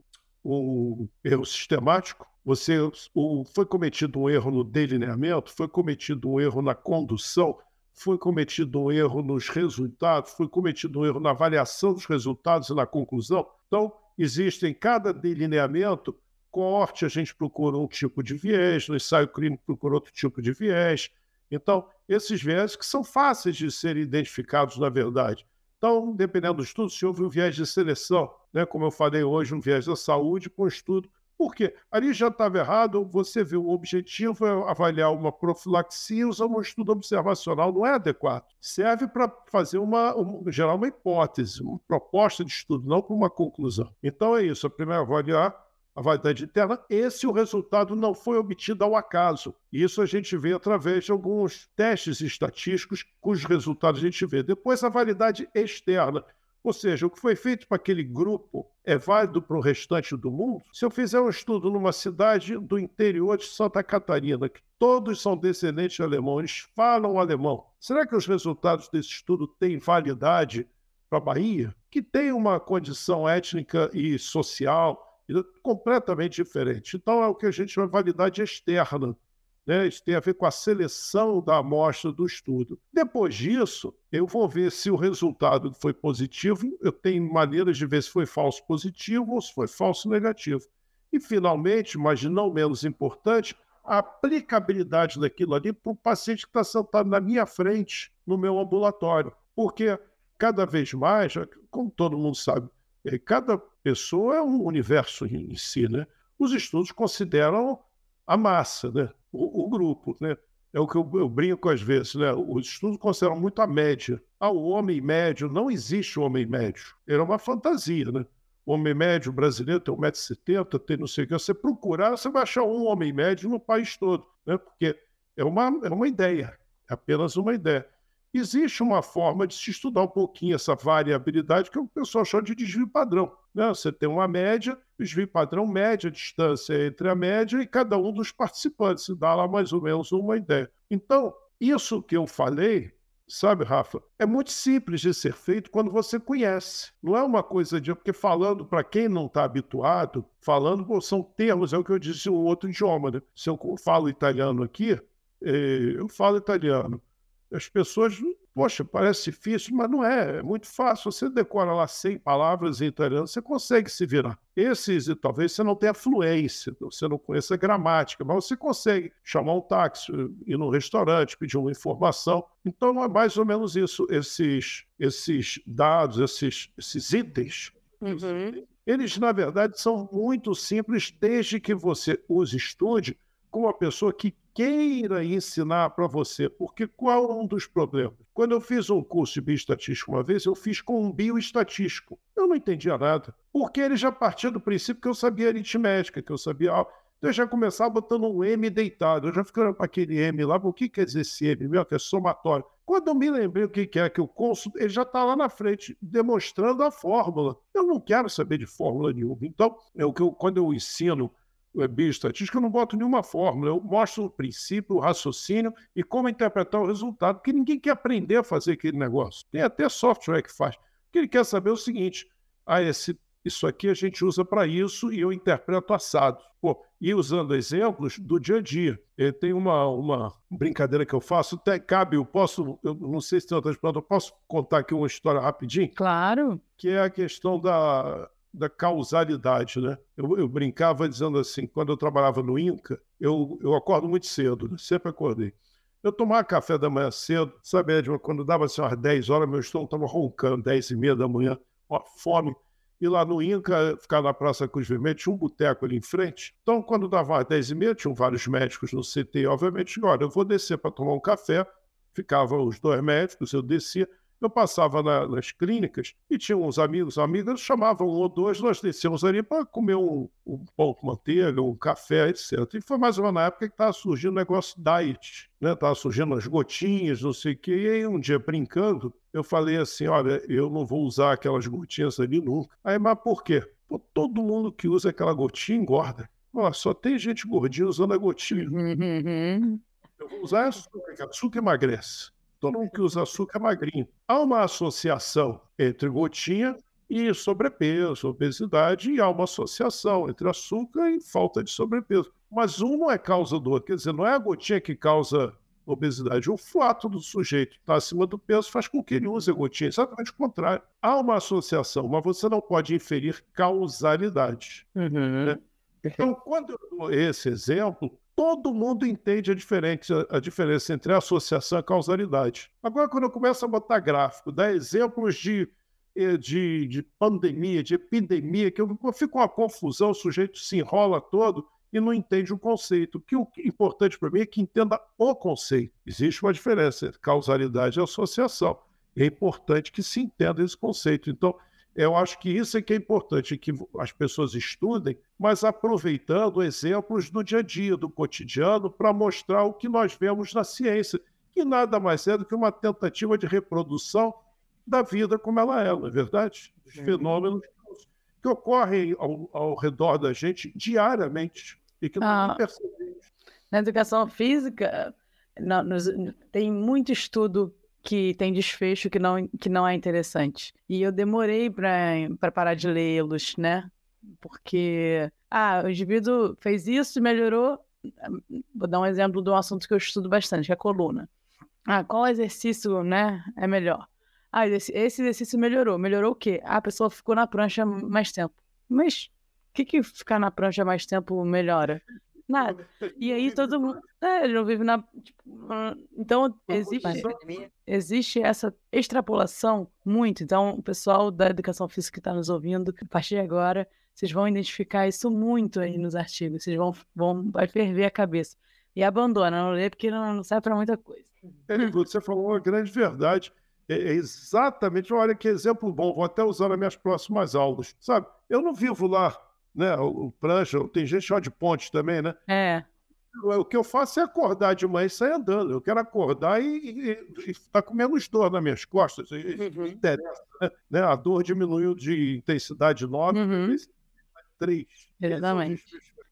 um erro sistemático, você o, foi cometido um erro no delineamento, foi cometido um erro na condução, foi cometido um erro nos resultados, foi cometido um erro na avaliação dos resultados e na conclusão. Então, existe em cada delineamento, corte, a gente procura um tipo de viés, no ensaio clínico procura outro tipo de viés. Então, esses viés que são fáceis de serem identificados, na verdade. Então, dependendo do estudo, se houve um viés de seleção, né, como eu falei hoje, um viés da saúde com estudo por quê? Ali já estava errado, você viu o objetivo é avaliar uma profilaxia usando um estudo observacional, não é adequado. Serve para fazer uma, uma, gerar uma hipótese, uma proposta de estudo, não para uma conclusão. Então é isso, a primeira avaliar a validade interna, esse o resultado não foi obtido ao acaso. Isso a gente vê através de alguns testes estatísticos, cujos resultados a gente vê. Depois, a validade externa. Ou seja, o que foi feito para aquele grupo é válido para o restante do mundo? Se eu fizer um estudo numa cidade do interior de Santa Catarina, que todos são descendentes de alemães, falam alemão, será que os resultados desse estudo têm validade para a Bahia, que tem uma condição étnica e social completamente diferente? Então, é o que a gente chama de validade externa. Né? Isso tem a ver com a seleção da amostra do estudo. Depois disso, eu vou ver se o resultado foi positivo. Eu tenho maneiras de ver se foi falso positivo ou se foi falso negativo. E, finalmente, mas não menos importante, a aplicabilidade daquilo ali para o paciente que está sentado na minha frente, no meu ambulatório. Porque cada vez mais, como todo mundo sabe, eh, cada pessoa é um universo em si, né? Os estudos consideram a massa, né? o, o grupo. Né? É o que eu, eu, brinco às vezes. Né? Os estudos consideram muito a média. Ah, o homem médio, não existe o homem médio. É uma fantasia. Né? O homem médio brasileiro tem 1,70m, tem não sei o que. Você procurar, você vai achar um homem médio no país todo. Né? Porque é uma, é uma ideia, é apenas uma ideia. Existe uma forma de se estudar um pouquinho essa variabilidade que o pessoal chama de desvio padrão. Né? Você tem uma média, desvio padrão mede a distância entre a média e cada um dos participantes, dá lá mais ou menos uma ideia. Então, isso que eu falei, sabe, Rafa, é muito simples de ser feito quando você conhece. Não é uma coisa de. Porque falando para quem não está habituado, falando são termos, é o que eu disse em um outro idioma. Né? Se eu falo italiano aqui, eh, eu falo italiano as pessoas, poxa, parece difícil, mas não é, é muito fácil. Você decora lá 100 palavras em italiano, você consegue se virar. Esses, talvez você não tenha fluência, você não conheça gramática, mas você consegue chamar um táxi, ir num restaurante, pedir uma informação. Então é mais ou menos isso, esses, esses dados, esses, esses itens. Uhum. Eles, na verdade, são muito simples desde que você os estude com uma pessoa que queira ensinar para você, porque qual é um dos problemas? Quando eu fiz um curso de bioestatística uma vez, eu fiz com um bioestatístico. Eu não entendia nada, porque ele já partia do princípio que eu sabia aritmética, que eu sabia. Então eu já começava botando um M deitado, eu já ficava para aquele M lá, o que quer dizer esse M, meu, que é somatório. Quando eu me lembrei o que é que o cônsul, ele já está lá na frente, demonstrando a fórmula. Eu não quero saber de fórmula nenhuma. Então, é eu, quando eu ensino bioestatística, eu não boto nenhuma fórmula, eu mostro o princípio, o raciocínio e como interpretar o resultado, porque ninguém quer aprender a fazer aquele negócio. Tem até software que faz. O que ele quer saber é o seguinte: ah, esse, isso aqui a gente usa para isso e eu interpreto assado. Pô, e usando exemplos do dia a dia. Eh, tem uma, uma brincadeira que eu faço, até cabe, eu posso, eu não sei se tem outras perguntas, eu posso contar aqui uma história rapidinho? Claro. Que é a questão da, da causalidade, né? Eu, eu, brincava dizendo assim, quando eu trabalhava no INCA, eu, eu acordo muito cedo, né? sempre acordei. Eu tomava café da manhã cedo, sabe, Edma, quando dava assim umas 10 horas, meu estômago estava roncando, 10 e meia da manhã, uma fome. E lá no INCA, ficar na Praça Cruz Vermelha, tinha um boteco ali em frente. Então, quando dava às 10 e meia, tinham vários médicos no CT, obviamente, olha, eu vou descer para tomar um café. Ficavam os dois médicos, eu descia. Eu passava na, nas clínicas e tinha uns amigos, amigas, chamavam um ou dois, nós descíamos ali para comer um, um, pão com manteiga, um café, etc. E foi mais ou menos na época que estava surgindo o negócio diet, né? Estava surgindo as gotinhas, não sei o quê. E aí, um dia, brincando, eu falei assim, olha, eu não vou usar aquelas gotinhas ali nunca. Aí, mas por quê? Pô, todo mundo que usa aquela gotinha engorda. Ó, só tem gente gordinha usando a gotinha. Uhum. Eu vou usar açúcar, que açúcar emagrece todo mundo que usa açúcar é magrinho. Há uma associação entre gotinha e sobrepeso, obesidade, e há uma associação entre açúcar e falta de sobrepeso. Mas um não é causa do outro, quer dizer, não é a gotinha que causa obesidade. O fato do sujeito estar acima do peso faz com que ele use a gotinha, exatamente o contrário. Há uma associação, mas você não pode inferir causalidade. Uhum. Né? Então, quando eu dou esse exemplo, todo mundo entende a diferença, a diferença entre associação e causalidade. Agora, quando eu começo a botar gráfico, dar exemplos de, eh, de, de pandemia, de epidemia, que eu, eu fico uma confusão, o sujeito se enrola todo e não entende o conceito. O que é importante para mim é que entenda o conceito. Existe uma diferença entre causalidade e associação. É importante que se entenda esse conceito. Então, eu acho que isso é que é importante, que as pessoas estudem, mas aproveitando exemplos do dia a dia, do cotidiano, para mostrar o que nós vemos na ciência, que nada mais é do que uma tentativa de reprodução da vida como ela é, não é verdade? Os fenômenos que ocorrem ao, ao, redor da gente diariamente e que ah, não percebemos. Na educação física, não, nos, tem muito estudo que tem desfecho que não, que não é interessante. E eu demorei para parar de lê-los, né? Porque, ah, o indivíduo fez isso melhorou. Vou dar um exemplo de um assunto que eu estudo bastante, que é a coluna. Ah, qual exercício, né, é melhor? Ah, esse, esse exercício melhorou. Melhorou o quê? Ah, a pessoa ficou na prancha mais tempo. Mas o que, que ficar na prancha mais tempo melhora? Nada. E aí todo mundo. É, ele não vive na. Tipo, então, existe, existe essa extrapolação muito. Então, o pessoal da educação física que está nos ouvindo, a partir de agora, vocês vão identificar isso muito aí nos artigos. Vocês vão, vão vai ferver a cabeça. E abandona, não lê, porque não, não serve para muita coisa. É, você falou uma grande verdade. É, é exatamente, olha que exemplo bom, vou até usar nas minhas próximas aulas. Sabe, eu não vivo lá né? O, o prancha, tem gente chama de ponte também, né? É. O que eu faço é acordar de manhã e sair andando. Eu quero acordar e estar tá com menos dor nas minhas costas. Uhum. Interessa, né? A dor diminuiu de intensidade 9 uhum. 3. Exatamente.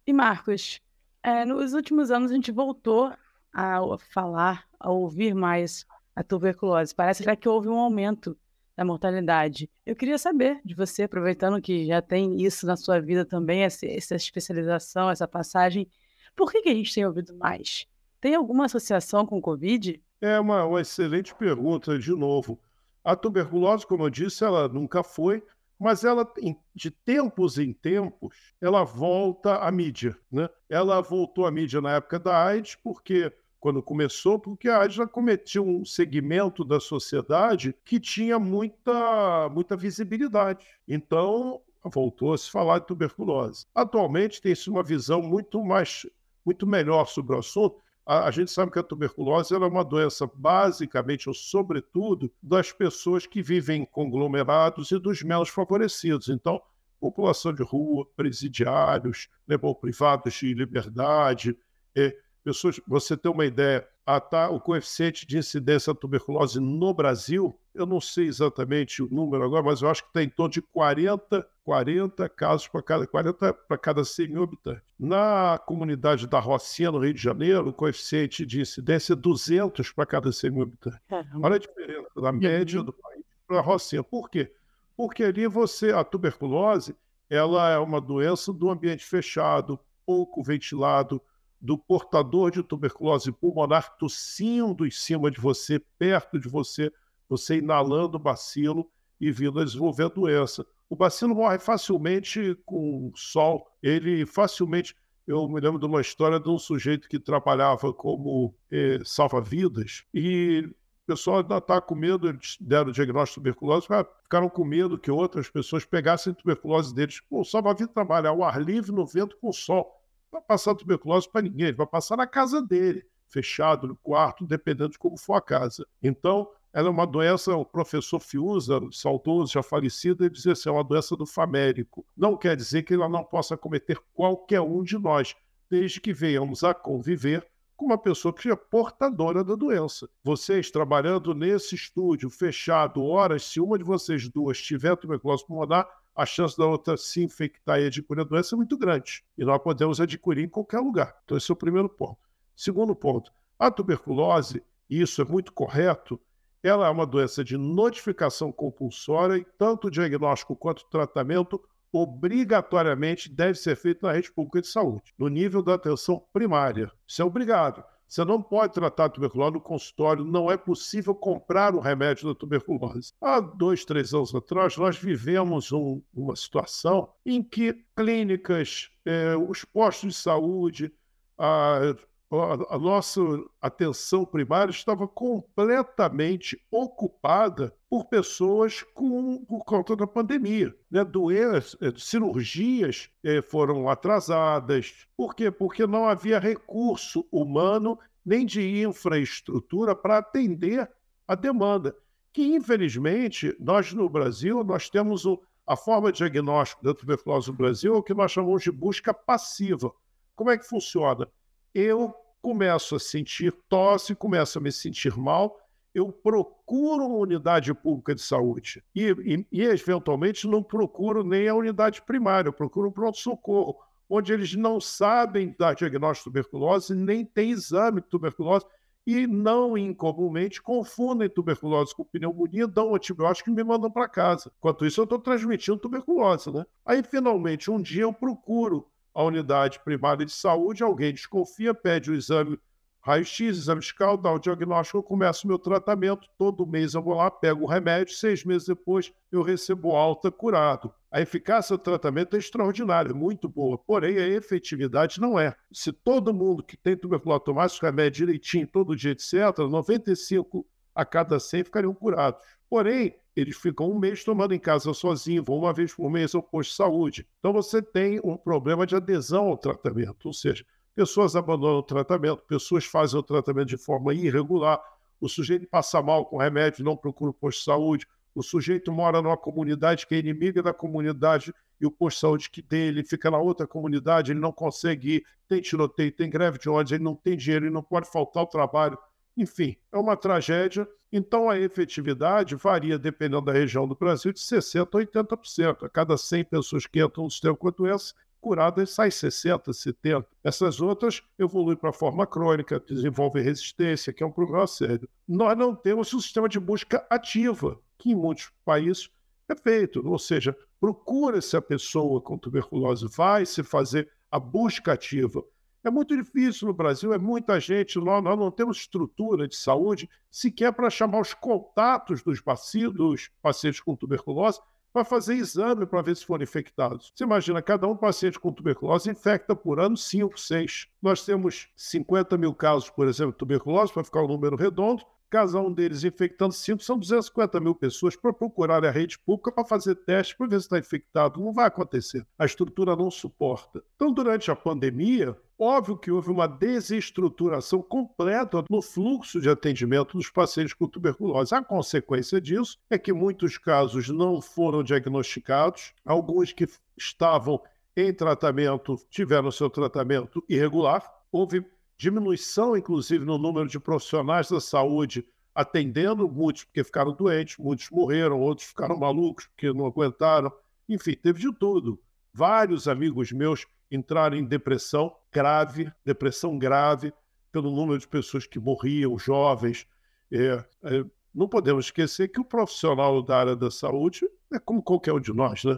E Marcos, é, nos últimos anos a gente voltou a falar, a ouvir mais a tuberculose. Parece que houve um aumento da mortalidade. Eu queria saber de você, aproveitando que já tem isso na sua vida também, essa, essa especialização, essa passagem, por que, que a gente tem ouvido mais? Tem alguma associação com o Covid? É uma, uma excelente pergunta, de novo. A tuberculose, como eu disse, ela nunca foi, mas ela, de tempos em tempos, ela volta à mídia. Né? Ela voltou à mídia na época da AIDS, porque quando começou, porque a já cometia um segmento da sociedade que tinha muita, muita visibilidade. Então, voltou a se falar de tuberculose. Atualmente tem-se uma visão muito mais, muito melhor sobre o assunto, a, a gente sabe que a tuberculose é uma doença basicamente ou sobretudo das pessoas que vivem em conglomerados e dos menos favorecidos. Então, população de rua, presidiários, né, privados de liberdade, é, pessoas, você tem uma ideia, a, tá, o coeficiente de incidência da tuberculose no Brasil, eu não sei exatamente o número agora, mas eu acho que está em torno de 40, 40 casos para cada, 40 para cada 100 mil habitantes. Na comunidade da Rocinha, no Rio de Janeiro, o coeficiente de incidência é 200 para cada 100 mil habitantes. Olha a diferença da média do país para a Rocinha. Por quê? Porque ali você, a tuberculose, ela é uma doença do ambiente fechado, pouco ventilado, do portador de tuberculose pulmonar tossindo em cima de você, perto de você, você inalando o bacilo e vindo a desenvolver doença. O bacilo morre facilmente com sol, ele facilmente. Eu me lembro de uma história de um sujeito que trabalhava como eh, salva-vidas e o pessoal ainda está com medo, eles deram o diagnóstico de tuberculose, ficaram com medo que outras pessoas pegassem tuberculose deles. O salva-vidas trabalha ao ar livre, no vento, com sol vai passar tuberculose para ninguém, ele vai passar na casa dele, fechado no quarto, dependendo de como for a casa. Então, ela é uma doença, o professor Fiuza, saudoso, já falecido, ele dizia assim, é uma doença do famérico. Não quer dizer que ela não possa cometer qualquer um de nós, desde que venhamos a conviver com uma pessoa que é portadora da doença. Vocês trabalhando nesse estúdio fechado, horas, se uma de vocês duas tiver tuberculose pulmonar, a chance da outra se infectar e adquirir a doença é muito grande. E nós podemos adquirir em qualquer lugar. Então, esse é o primeiro ponto. Segundo ponto, a tuberculose, e isso é muito correto, ela é uma doença de notificação compulsória e tanto o diagnóstico quanto o tratamento obrigatoriamente deve ser feito na rede pública de saúde, no nível da atenção primária. Isso é obrigado. Você não pode tratar a tuberculose no consultório, não é possível comprar o remédio da tuberculose. Há dois, três anos atrás, nós vivemos um, uma situação em que clínicas, eh, os postos de saúde, a, a, nossa atenção primária estava completamente ocupada por pessoas com, por conta da pandemia. Né? Doenças, eh, cirurgias eh, foram atrasadas. Por quê? Porque não havia recurso humano nem de infraestrutura para atender a demanda. Que, infelizmente, nós no Brasil, nós temos o, a forma de diagnóstico da tuberculose no Brasil, o que nós chamamos de busca passiva. Como é que funciona? Eu começo a sentir tosse, começo a me sentir mal, eu procuro uma unidade pública de saúde e, e, e eventualmente não procuro nem a unidade primária, eu procuro um pronto-socorro, onde eles não sabem dar diagnóstico de tuberculose, nem tem exame de tuberculose e não incomumente confundem tuberculose com pneumonia, dão um antibiótico e me mandam para casa. Enquanto isso, eu estou transmitindo tuberculose, né? Aí, finalmente, um dia eu procuro a unidade primária de saúde, alguém desconfia, pede o exame raio-x, exame fiscal, dá o diagnóstico, eu começo o meu tratamento, todo mês eu vou lá, pego o remédio, seis meses depois eu recebo alta curado. A eficácia do tratamento é extraordinária, muito boa, porém a efetividade não é. Se todo mundo que tem tuberculose tomasse o remédio direitinho, todo dia, etc., 95 a cada 100 ficariam curados. Porém, eles ficam um mês tomando em casa sozinho, vão uma vez por mês ao posto de saúde. Então você tem um problema de adesão ao tratamento, ou seja, pessoas abandonam o tratamento, pessoas fazem o tratamento de forma irregular, o sujeito passa mal com remédio, não procura o posto de saúde, o sujeito mora numa comunidade que é inimiga da comunidade e o posto de saúde que tem, ele fica na outra comunidade, ele não consegue ir, tem tiroteio, tem greve de ônibus, ele não tem dinheiro, ele não pode faltar ao trabalho. Enfim, é uma tragédia. Então, a efetividade varia, dependendo da região do Brasil, de 60% a 80%. A cada 100 pessoas que entram no sistema com a doença, curadas sai 60, 70. Essas outras evoluem para forma crônica, desenvolvem resistência, que é um problema sério. Nós não temos um sistema de busca ativa, que em muitos países é feito. Ou seja, procura-se a pessoa com tuberculose, vai se fazer a busca ativa. É muito difícil no Brasil, é muita gente, nós, nós não temos estrutura de saúde sequer para chamar os contatos dos, bacilos, dos pacientes com tuberculose para fazer exame para ver se foram infectados. Você imagina, cada um paciente com tuberculose infecta por ano 5, 6. Nós temos 50 mil casos, por exemplo, de tuberculose, para ficar um número redondo, cada um deles infectando cinco, são 250 mil pessoas para procurar a rede pública para fazer teste para ver se está infectado. Não vai acontecer. A estrutura não suporta. Então, durante a pandemia, Óbvio que houve uma desestruturação completa no fluxo de atendimento dos pacientes com tuberculose. A consequência disso é que muitos casos não foram diagnosticados, alguns que estavam em tratamento tiveram seu tratamento irregular. Houve diminuição, inclusive, no número de profissionais da saúde atendendo, muitos porque ficaram doentes, muitos morreram, outros ficaram malucos porque não aguentaram. Enfim, teve de tudo. Vários amigos meus entraram em depressão grave, depressão grave, pelo número de pessoas que morriam, jovens. É, é, não podemos esquecer que o profissional da área da saúde é como qualquer um de nós, né?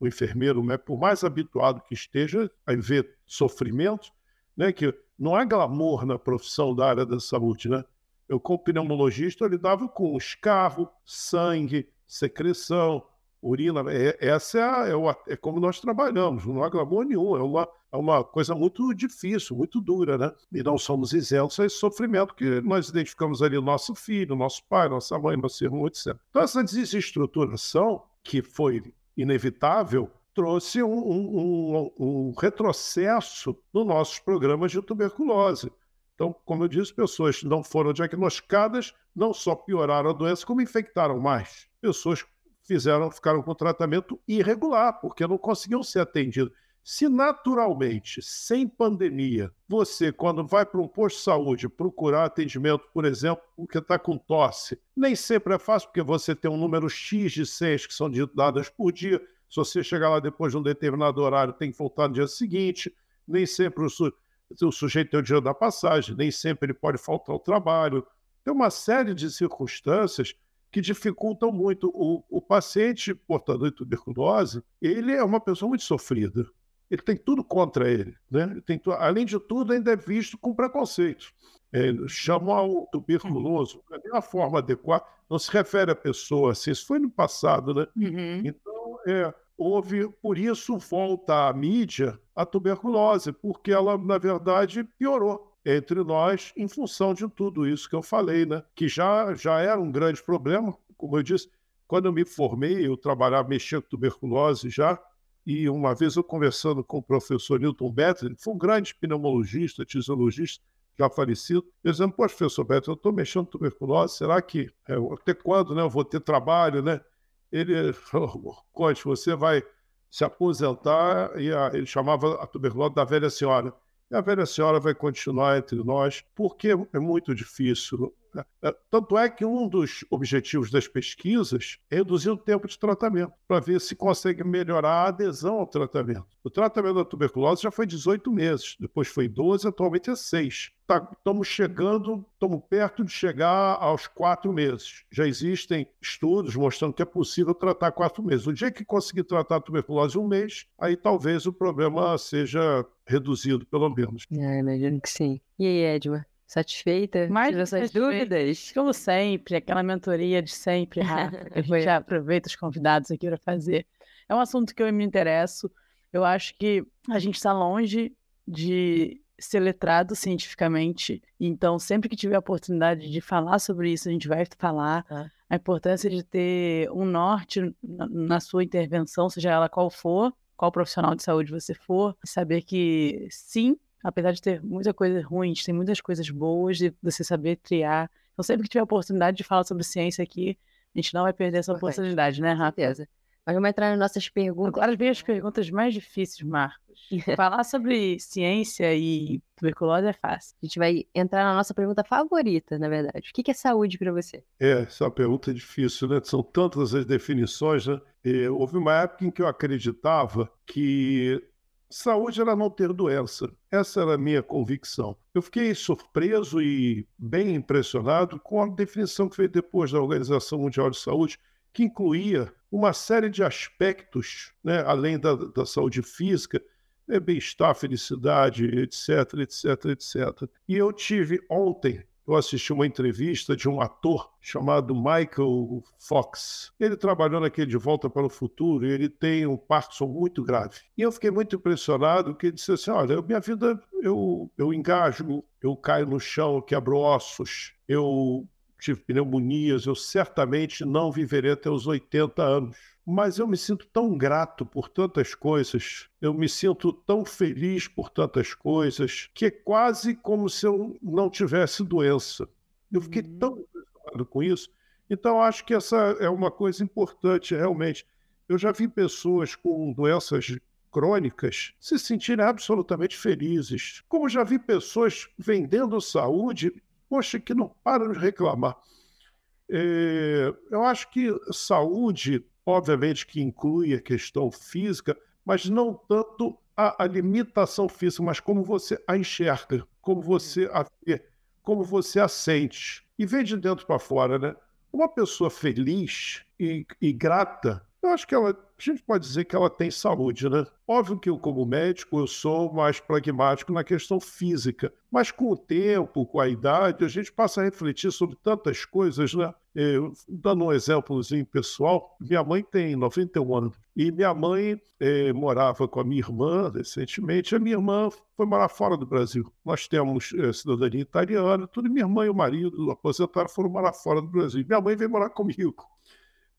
O enfermeiro, né, por mais habituado que esteja a ver sofrimento, né, que não há glamour na profissão da área da saúde, né? Eu, como pneumologista, eu lidava com escarro, sangue, secreção, urina. É, essa é, a, é, o, é, como nós trabalhamos, não há glamour nenhum, é uma, é uma coisa muito difícil, muito dura, né? E não somos isentos a esse sofrimento que nós identificamos ali nosso filho, nosso pai, nossa mãe, nosso irmão, etc. Então, essa desestruturação, que foi inevitável, trouxe um, um, um, um retrocesso nos nossos programas de tuberculose. Então, como eu disse, pessoas não foram diagnosticadas, não só pioraram a doença, como infectaram mais. Pessoas fizeram, ficaram com tratamento irregular, porque não conseguiam ser atendidos. Se naturalmente, sem pandemia, você, quando vai para um posto de saúde procurar atendimento, por exemplo, porque está com tosse, nem sempre é fácil, porque você tem um número X de senhas que são dadas por dia. Se você chegar lá depois de um determinado horário, tem que voltar no dia seguinte. Nem sempre o, su o sujeito tem o dia da passagem, nem sempre ele pode faltar ao trabalho. Tem uma série de circunstâncias que dificultam muito. O, o paciente portador de tuberculose, ele é uma pessoa muito sofrida. Ele tem tudo contra ele. Né? ele tem, além de tudo, ainda é visto com preconceito. É, chamar o tuberculoso de uma forma adequada não se refere à pessoa assim, isso foi no passado, né? Uhum. Então, é, houve, por isso volta à mídia a tuberculose, porque ela, na verdade, piorou entre nós em função de tudo isso que eu falei, né? Que já, já era um grande problema, como eu disse, quando eu me formei, eu trabalhava, mexia com tuberculose já, e uma vez eu conversando com o professor Newton Better, que foi um grande pneumologista, tisiologista, já falecido, dizendo, poxa, professor Better, eu estou mexendo com tuberculose, será que, é, até quando né, eu vou ter trabalho, né? Ele, Conte, você vai se aposentar, e a, ele chamava a tuberculose da velha senhora. E a velha senhora vai continuar entre nós, porque é muito difícil. Né? É, tanto é que um dos objetivos das pesquisas é reduzir o tempo de tratamento, para ver se consegue melhorar a adesão ao tratamento. O tratamento da tuberculose já foi 18 meses, depois foi 12, atualmente é 6 estamos tá, chegando, estamos perto de chegar aos quatro meses. Já existem estudos mostrando que é possível tratar quatro meses. O dia que conseguir tratar a tuberculose um mês, aí talvez o problema seja reduzido, pelo menos. Ah, imagino que sim. E aí, Edma? Satisfeita? Mais essas dúvidas? Como sempre, aquela mentoria de sempre, Rafa, que a gente já aproveita os convidados aqui para fazer. É um assunto que eu me interesso. Eu acho que a gente está longe de ser letrado cientificamente. Então, sempre que tiver a oportunidade de falar sobre isso, a gente vai falar. Ah. A importância de ter um norte na, na, sua intervenção, seja ela qual for, qual profissional de saúde você for, saber que sim, apesar de ter muita coisa ruim, tem muitas coisas boas de você saber triar. Então, sempre que tiver a oportunidade de falar sobre ciência aqui, a gente não vai perder essa oportunidade, né, Rafa? Certeza. Mas vamos entrar nas nossas perguntas. Agora vem as perguntas mais difíceis, Marcos. [laughs] Falar sobre ciência e tuberculose é fácil. A gente vai entrar na nossa pergunta favorita, na verdade. O que é saúde para você? É, essa é uma pergunta difícil, né? São tantas as definições, né? E houve uma época em que eu acreditava que saúde era não ter doença. Essa era a minha convicção. Eu fiquei surpreso e bem impressionado com a definição que veio depois da Organização Mundial de Saúde, que incluía uma série de aspectos, né, além da, da saúde física, né, bem-estar, felicidade, etc, etc, etc. E eu tive ontem, eu assisti uma entrevista de um ator chamado Michael Fox. Ele trabalhou naquele De Volta para o Futuro e ele tem um Parkinson muito grave. E eu fiquei muito impressionado que ele disse assim, olha, minha vida, eu, eu engajo, eu caio no chão, quebro ossos, eu tive pneumonias, eu certamente não viverei até os 80 anos. Mas eu me sinto tão grato por tantas coisas, eu me sinto tão feliz por tantas coisas, que é quase como se eu não tivesse doença. Eu fiquei uhum. tão impressionado com isso. Então, acho que essa é uma coisa importante, realmente. Eu já vi pessoas com doenças crônicas se sentirem absolutamente felizes. Como já vi pessoas vendendo saúde, poxa, que não param de reclamar. É, eu acho que saúde, obviamente, que inclui a questão física, mas não tanto a, a limitação física, mas como você a enxerga, como você a vê, como você a sente. E vem de dentro para fora, né? Uma pessoa feliz e, e grata eu acho que ela, a gente pode dizer que ela tem saúde, né? Óbvio que eu, como médico, eu sou mais pragmático na questão física, mas com o tempo, com a idade, a gente passa a refletir sobre tantas coisas, né? Eu, dando um exemplozinho pessoal, minha mãe tem 91 anos e minha mãe eh, morava com a minha irmã recentemente. A minha irmã foi morar fora do Brasil. Nós temos eh, cidadania italiana, tudo. Minha mãe e o marido aposentaram foram morar fora do Brasil. Minha mãe veio morar comigo.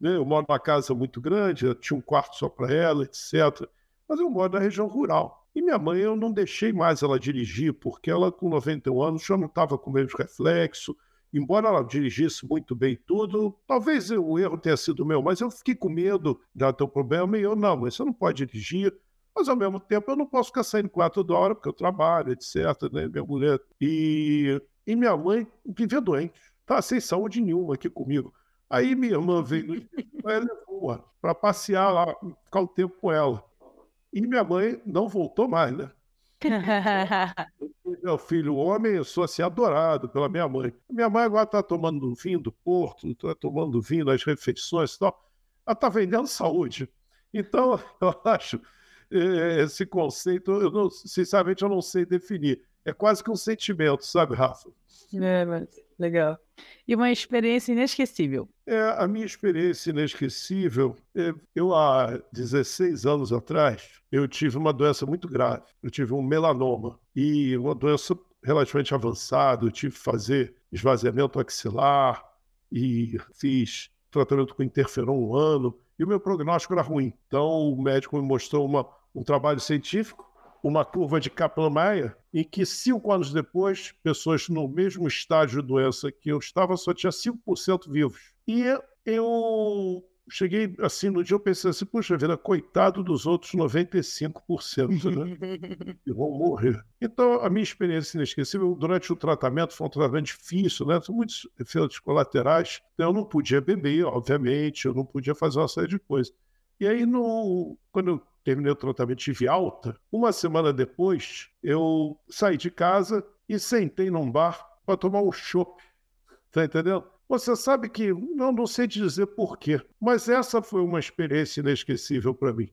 Né? Eu moro numa casa muito grande, eu tinha um quarto só para ela, etc. Mas eu moro na região rural. E minha mãe, eu não deixei mais ela dirigir, porque ela, com 91 anos, já não estava com menos reflexo. Embora ela dirigisse muito bem tudo, talvez o erro tenha sido meu, mas eu fiquei com medo de ter um problema. E eu, não, mas você não pode dirigir. Mas, ao mesmo tempo, eu não posso ficar saindo quatro da hora, porque eu trabalho, etc. Né? Minha mulher. E, e minha mãe vivia doente, tá sem saúde nenhuma aqui comigo. Aí minha irmã veio [laughs] ela levou para passear lá, ficar um tempo com ela. E minha mãe não voltou mais, né? [laughs] meu filho homem, eu sou assim adorado pela minha mãe. Minha mãe agora está tomando vinho do Porto, está tomando vinho nas refeições e tal. Ela está vendendo saúde. Então, [laughs] eu acho eh, esse conceito, eu não, sinceramente, eu não sei definir. É quase que um sentimento, sabe, Rafa? É, mas legal. E uma experiência inesquecível? É, a minha experiência inesquecível, é, eu há 16 anos atrás, eu tive uma doença muito grave. Eu tive um melanoma e uma doença relativamente avançada. Eu tive que fazer esvaziamento axilar e fiz tratamento com interferon um ano e o meu prognóstico era ruim. Então o médico me mostrou uma, um trabalho científico uma curva de Kaplan-Meier em que cinco anos depois, pessoas no mesmo estágio de doença que eu estava só tinha 5% vivos. E eu cheguei assim, no dia eu pensei assim, puxa vida, coitado dos outros 95%, né? [laughs] que vão morrer. Então, a minha experiência inesquecível durante o tratamento foi um tratamento difícil, né? Muitos efeitos colaterais. Então, eu não podia beber, obviamente, eu não podia fazer uma série de coisas. E aí, no, quando eu terminei o tratamento, tive alta. Uma semana depois, eu saí de casa e sentei num bar para tomar um chopp. Tá entendendo? Você sabe que, não, não sei dizer porquê, mas essa foi uma experiência inesquecível para mim.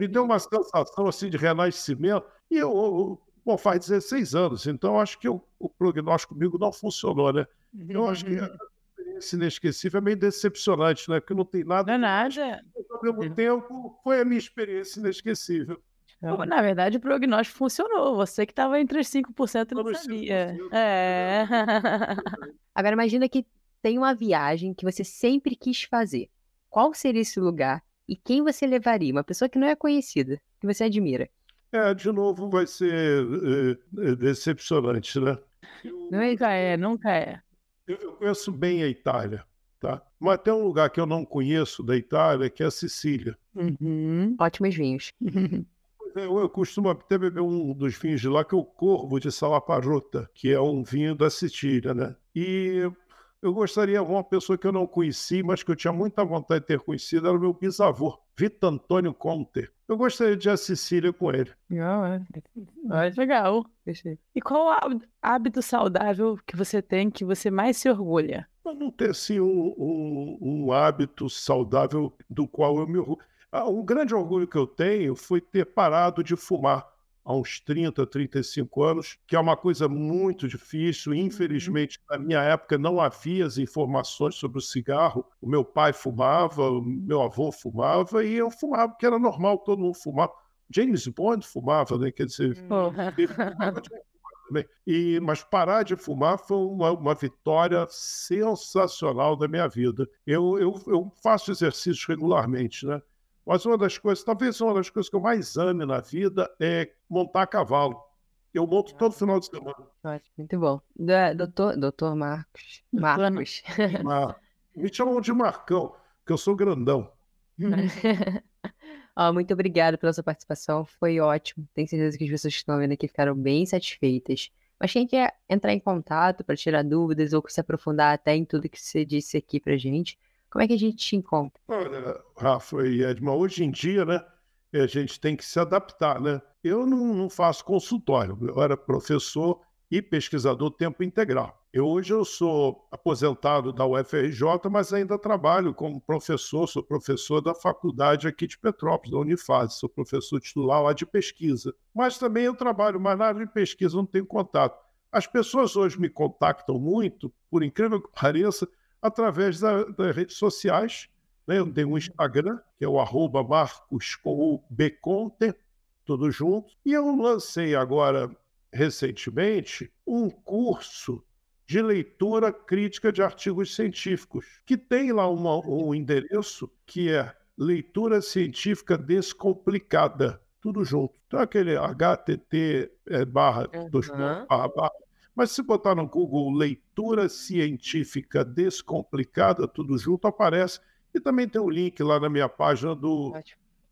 Me deu uma sensação assim de renascimento. E eu, eu bom, faz 16 anos, então acho que eu, o prognóstico comigo não funcionou, né? Eu acho que [laughs] experiência inesquecível é meio decepcionante, né? Porque não tem nada. Não é nada ao mesmo tempo, foi a minha experiência inesquecível. Na verdade, o prognóstico funcionou. Você que estava entre os 5% não sabia. É. [laughs] Agora, imagina que tem uma viagem que você sempre quis fazer. Qual seria esse lugar e quem você levaria? Uma pessoa que não é conhecida, que você admira. É, de novo, vai ser é, decepcionante, né? Eu, nunca é, nunca é. Eu, eu conheço bem a Itália. Tá? Mas tem um lugar que eu não conheço da Itália, que é a Sicília. Uhum. Ótimos vinhos. [laughs] eu, eu, costumo até beber um dos vinhos de lá, que é o Corvo de Salaparrota, que é um vinho da Sicília, né? E eu gostaria de uma pessoa que eu não conheci, mas que eu tinha muita vontade de ter conhecido, era o meu bisavô, Vitor Antônio Conte. Eu gostaria de ir a Sicília com ele. Ah, é. legal. E qual hábito saudável que você tem que você mais se orgulha? Eu não ter assim, um, um, um hábito saudável do qual eu me orgulho. Ah, um grande orgulho que eu tenho foi ter parado de fumar há uns 30, 35 anos, que é uma coisa muito difícil. Uhum. Infelizmente, na minha época não havia as informações sobre o cigarro. O meu pai fumava, o meu avô fumava e eu fumava, porque era normal todo mundo fumar. James Bond fumava, né? Quer dizer, ele fumava de também. E, mas parar de fumar foi uma, uma vitória sensacional da minha vida. Eu, eu, eu faço exercícios regularmente, né? Mas uma das coisas, talvez uma das coisas que eu mais ame na vida é montar a cavalo. Eu monto todo final de semana. Ótimo, muito bom. Doutor, doutor Marcos. Marcos. Me chamam de Marcão, porque eu sou grandão. [laughs] oh, muito obrigada pela sua participação, foi ótimo. Tenho certeza que as pessoas que estão vendo aqui ficaram bem satisfeitas. Mas quem quer entrar em contato para tirar dúvidas ou se aprofundar até em tudo que você disse aqui para gente, como é que a gente te encontra? Olha, Rafa e Edma, hoje em dia, né, a gente tem que se adaptar, né? Eu não, não faço consultório, eu era professor e pesquisador tempo integral. Eu, hoje eu sou aposentado da UFRJ, mas ainda trabalho como professor, sou professor da faculdade aqui de Petrópolis, da Unifaz, sou professor titular lá de pesquisa. Mas também eu trabalho mais na área de pesquisa, não tenho contato. As pessoas hoje me contactam muito, por incrível que pareça, através da, das redes sociais. Né? Eu tenho um Instagram, que é o arroba Marcos com o tudo junto. E eu lancei agora, recentemente, um curso de leitura crítica de artigos científicos, que tem lá uma, um endereço que é leitura científica descomplicada, tudo junto. Então aquele http é, barra, uhum. dois, barra, barra. Mas se botar no Google leitura científica descomplicada, tudo junto, aparece. E também tem um link lá na minha página do,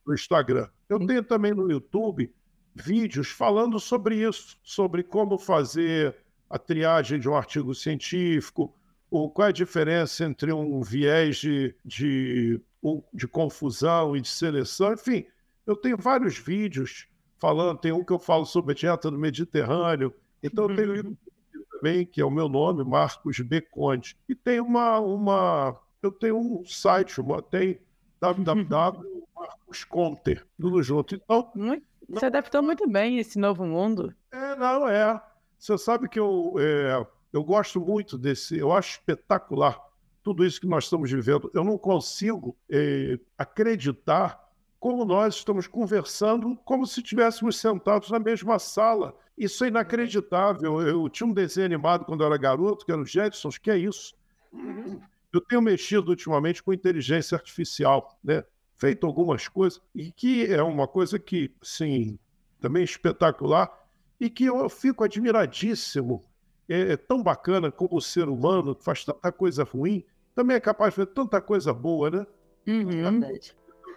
do Instagram. Eu Sim. tenho também no YouTube vídeos falando sobre isso, sobre como fazer a triagem de um artigo científico, ou qual é a diferença entre um viés de, de, de confusão e de seleção, enfim, eu tenho vários vídeos falando, tem um que eu falo sobre a dieta do Mediterrâneo, então eu tenho uhum. Também, que é o meu nome, Marcos B. Conde, e tem uma, uma eu tenho um site, uma, tem www.marcosconter, tudo junto. Então, Você adaptou muito bem esse novo mundo. É, não, é. Você sabe que eu, é, eu gosto muito desse, eu acho espetacular tudo isso que nós estamos vivendo. Eu não consigo é, acreditar como nós estamos conversando como se estivéssemos sentados na mesma sala. Isso é inacreditável. Eu tinha um desenho animado quando eu era garoto, que era o Jetsons, que é isso. Eu tenho mexido ultimamente com inteligência artificial, né? feito algumas coisas, e que é uma coisa que, sim, também espetacular, e que eu fico admiradíssimo. É, é tão bacana como o ser humano que faz tanta coisa ruim, também é capaz de fazer tanta coisa boa, né? Uhum.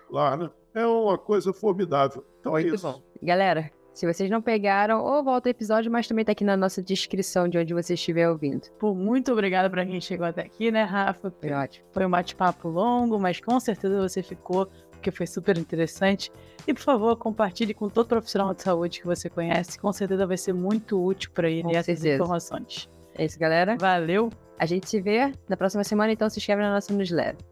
Lá, né? É uma coisa formidável. Então é Muito isso. Bom. Galera, se vocês não pegaram, ou volta o episódio, mas também tá aqui na nossa descrição de onde você estiver ouvindo. Pô, muito obrigada pra quem chegou até aqui, né, Rafa? Foi ótimo. Foi um bate-papo longo, mas com certeza você ficou porque foi super interessante. E por favor, compartilhe com todo profissional de saúde que você conhece, com certeza vai ser muito útil para ele com essas certeza. informações. É isso, galera. Valeu. A gente se vê na próxima semana, então se inscreve na nossa newsletter.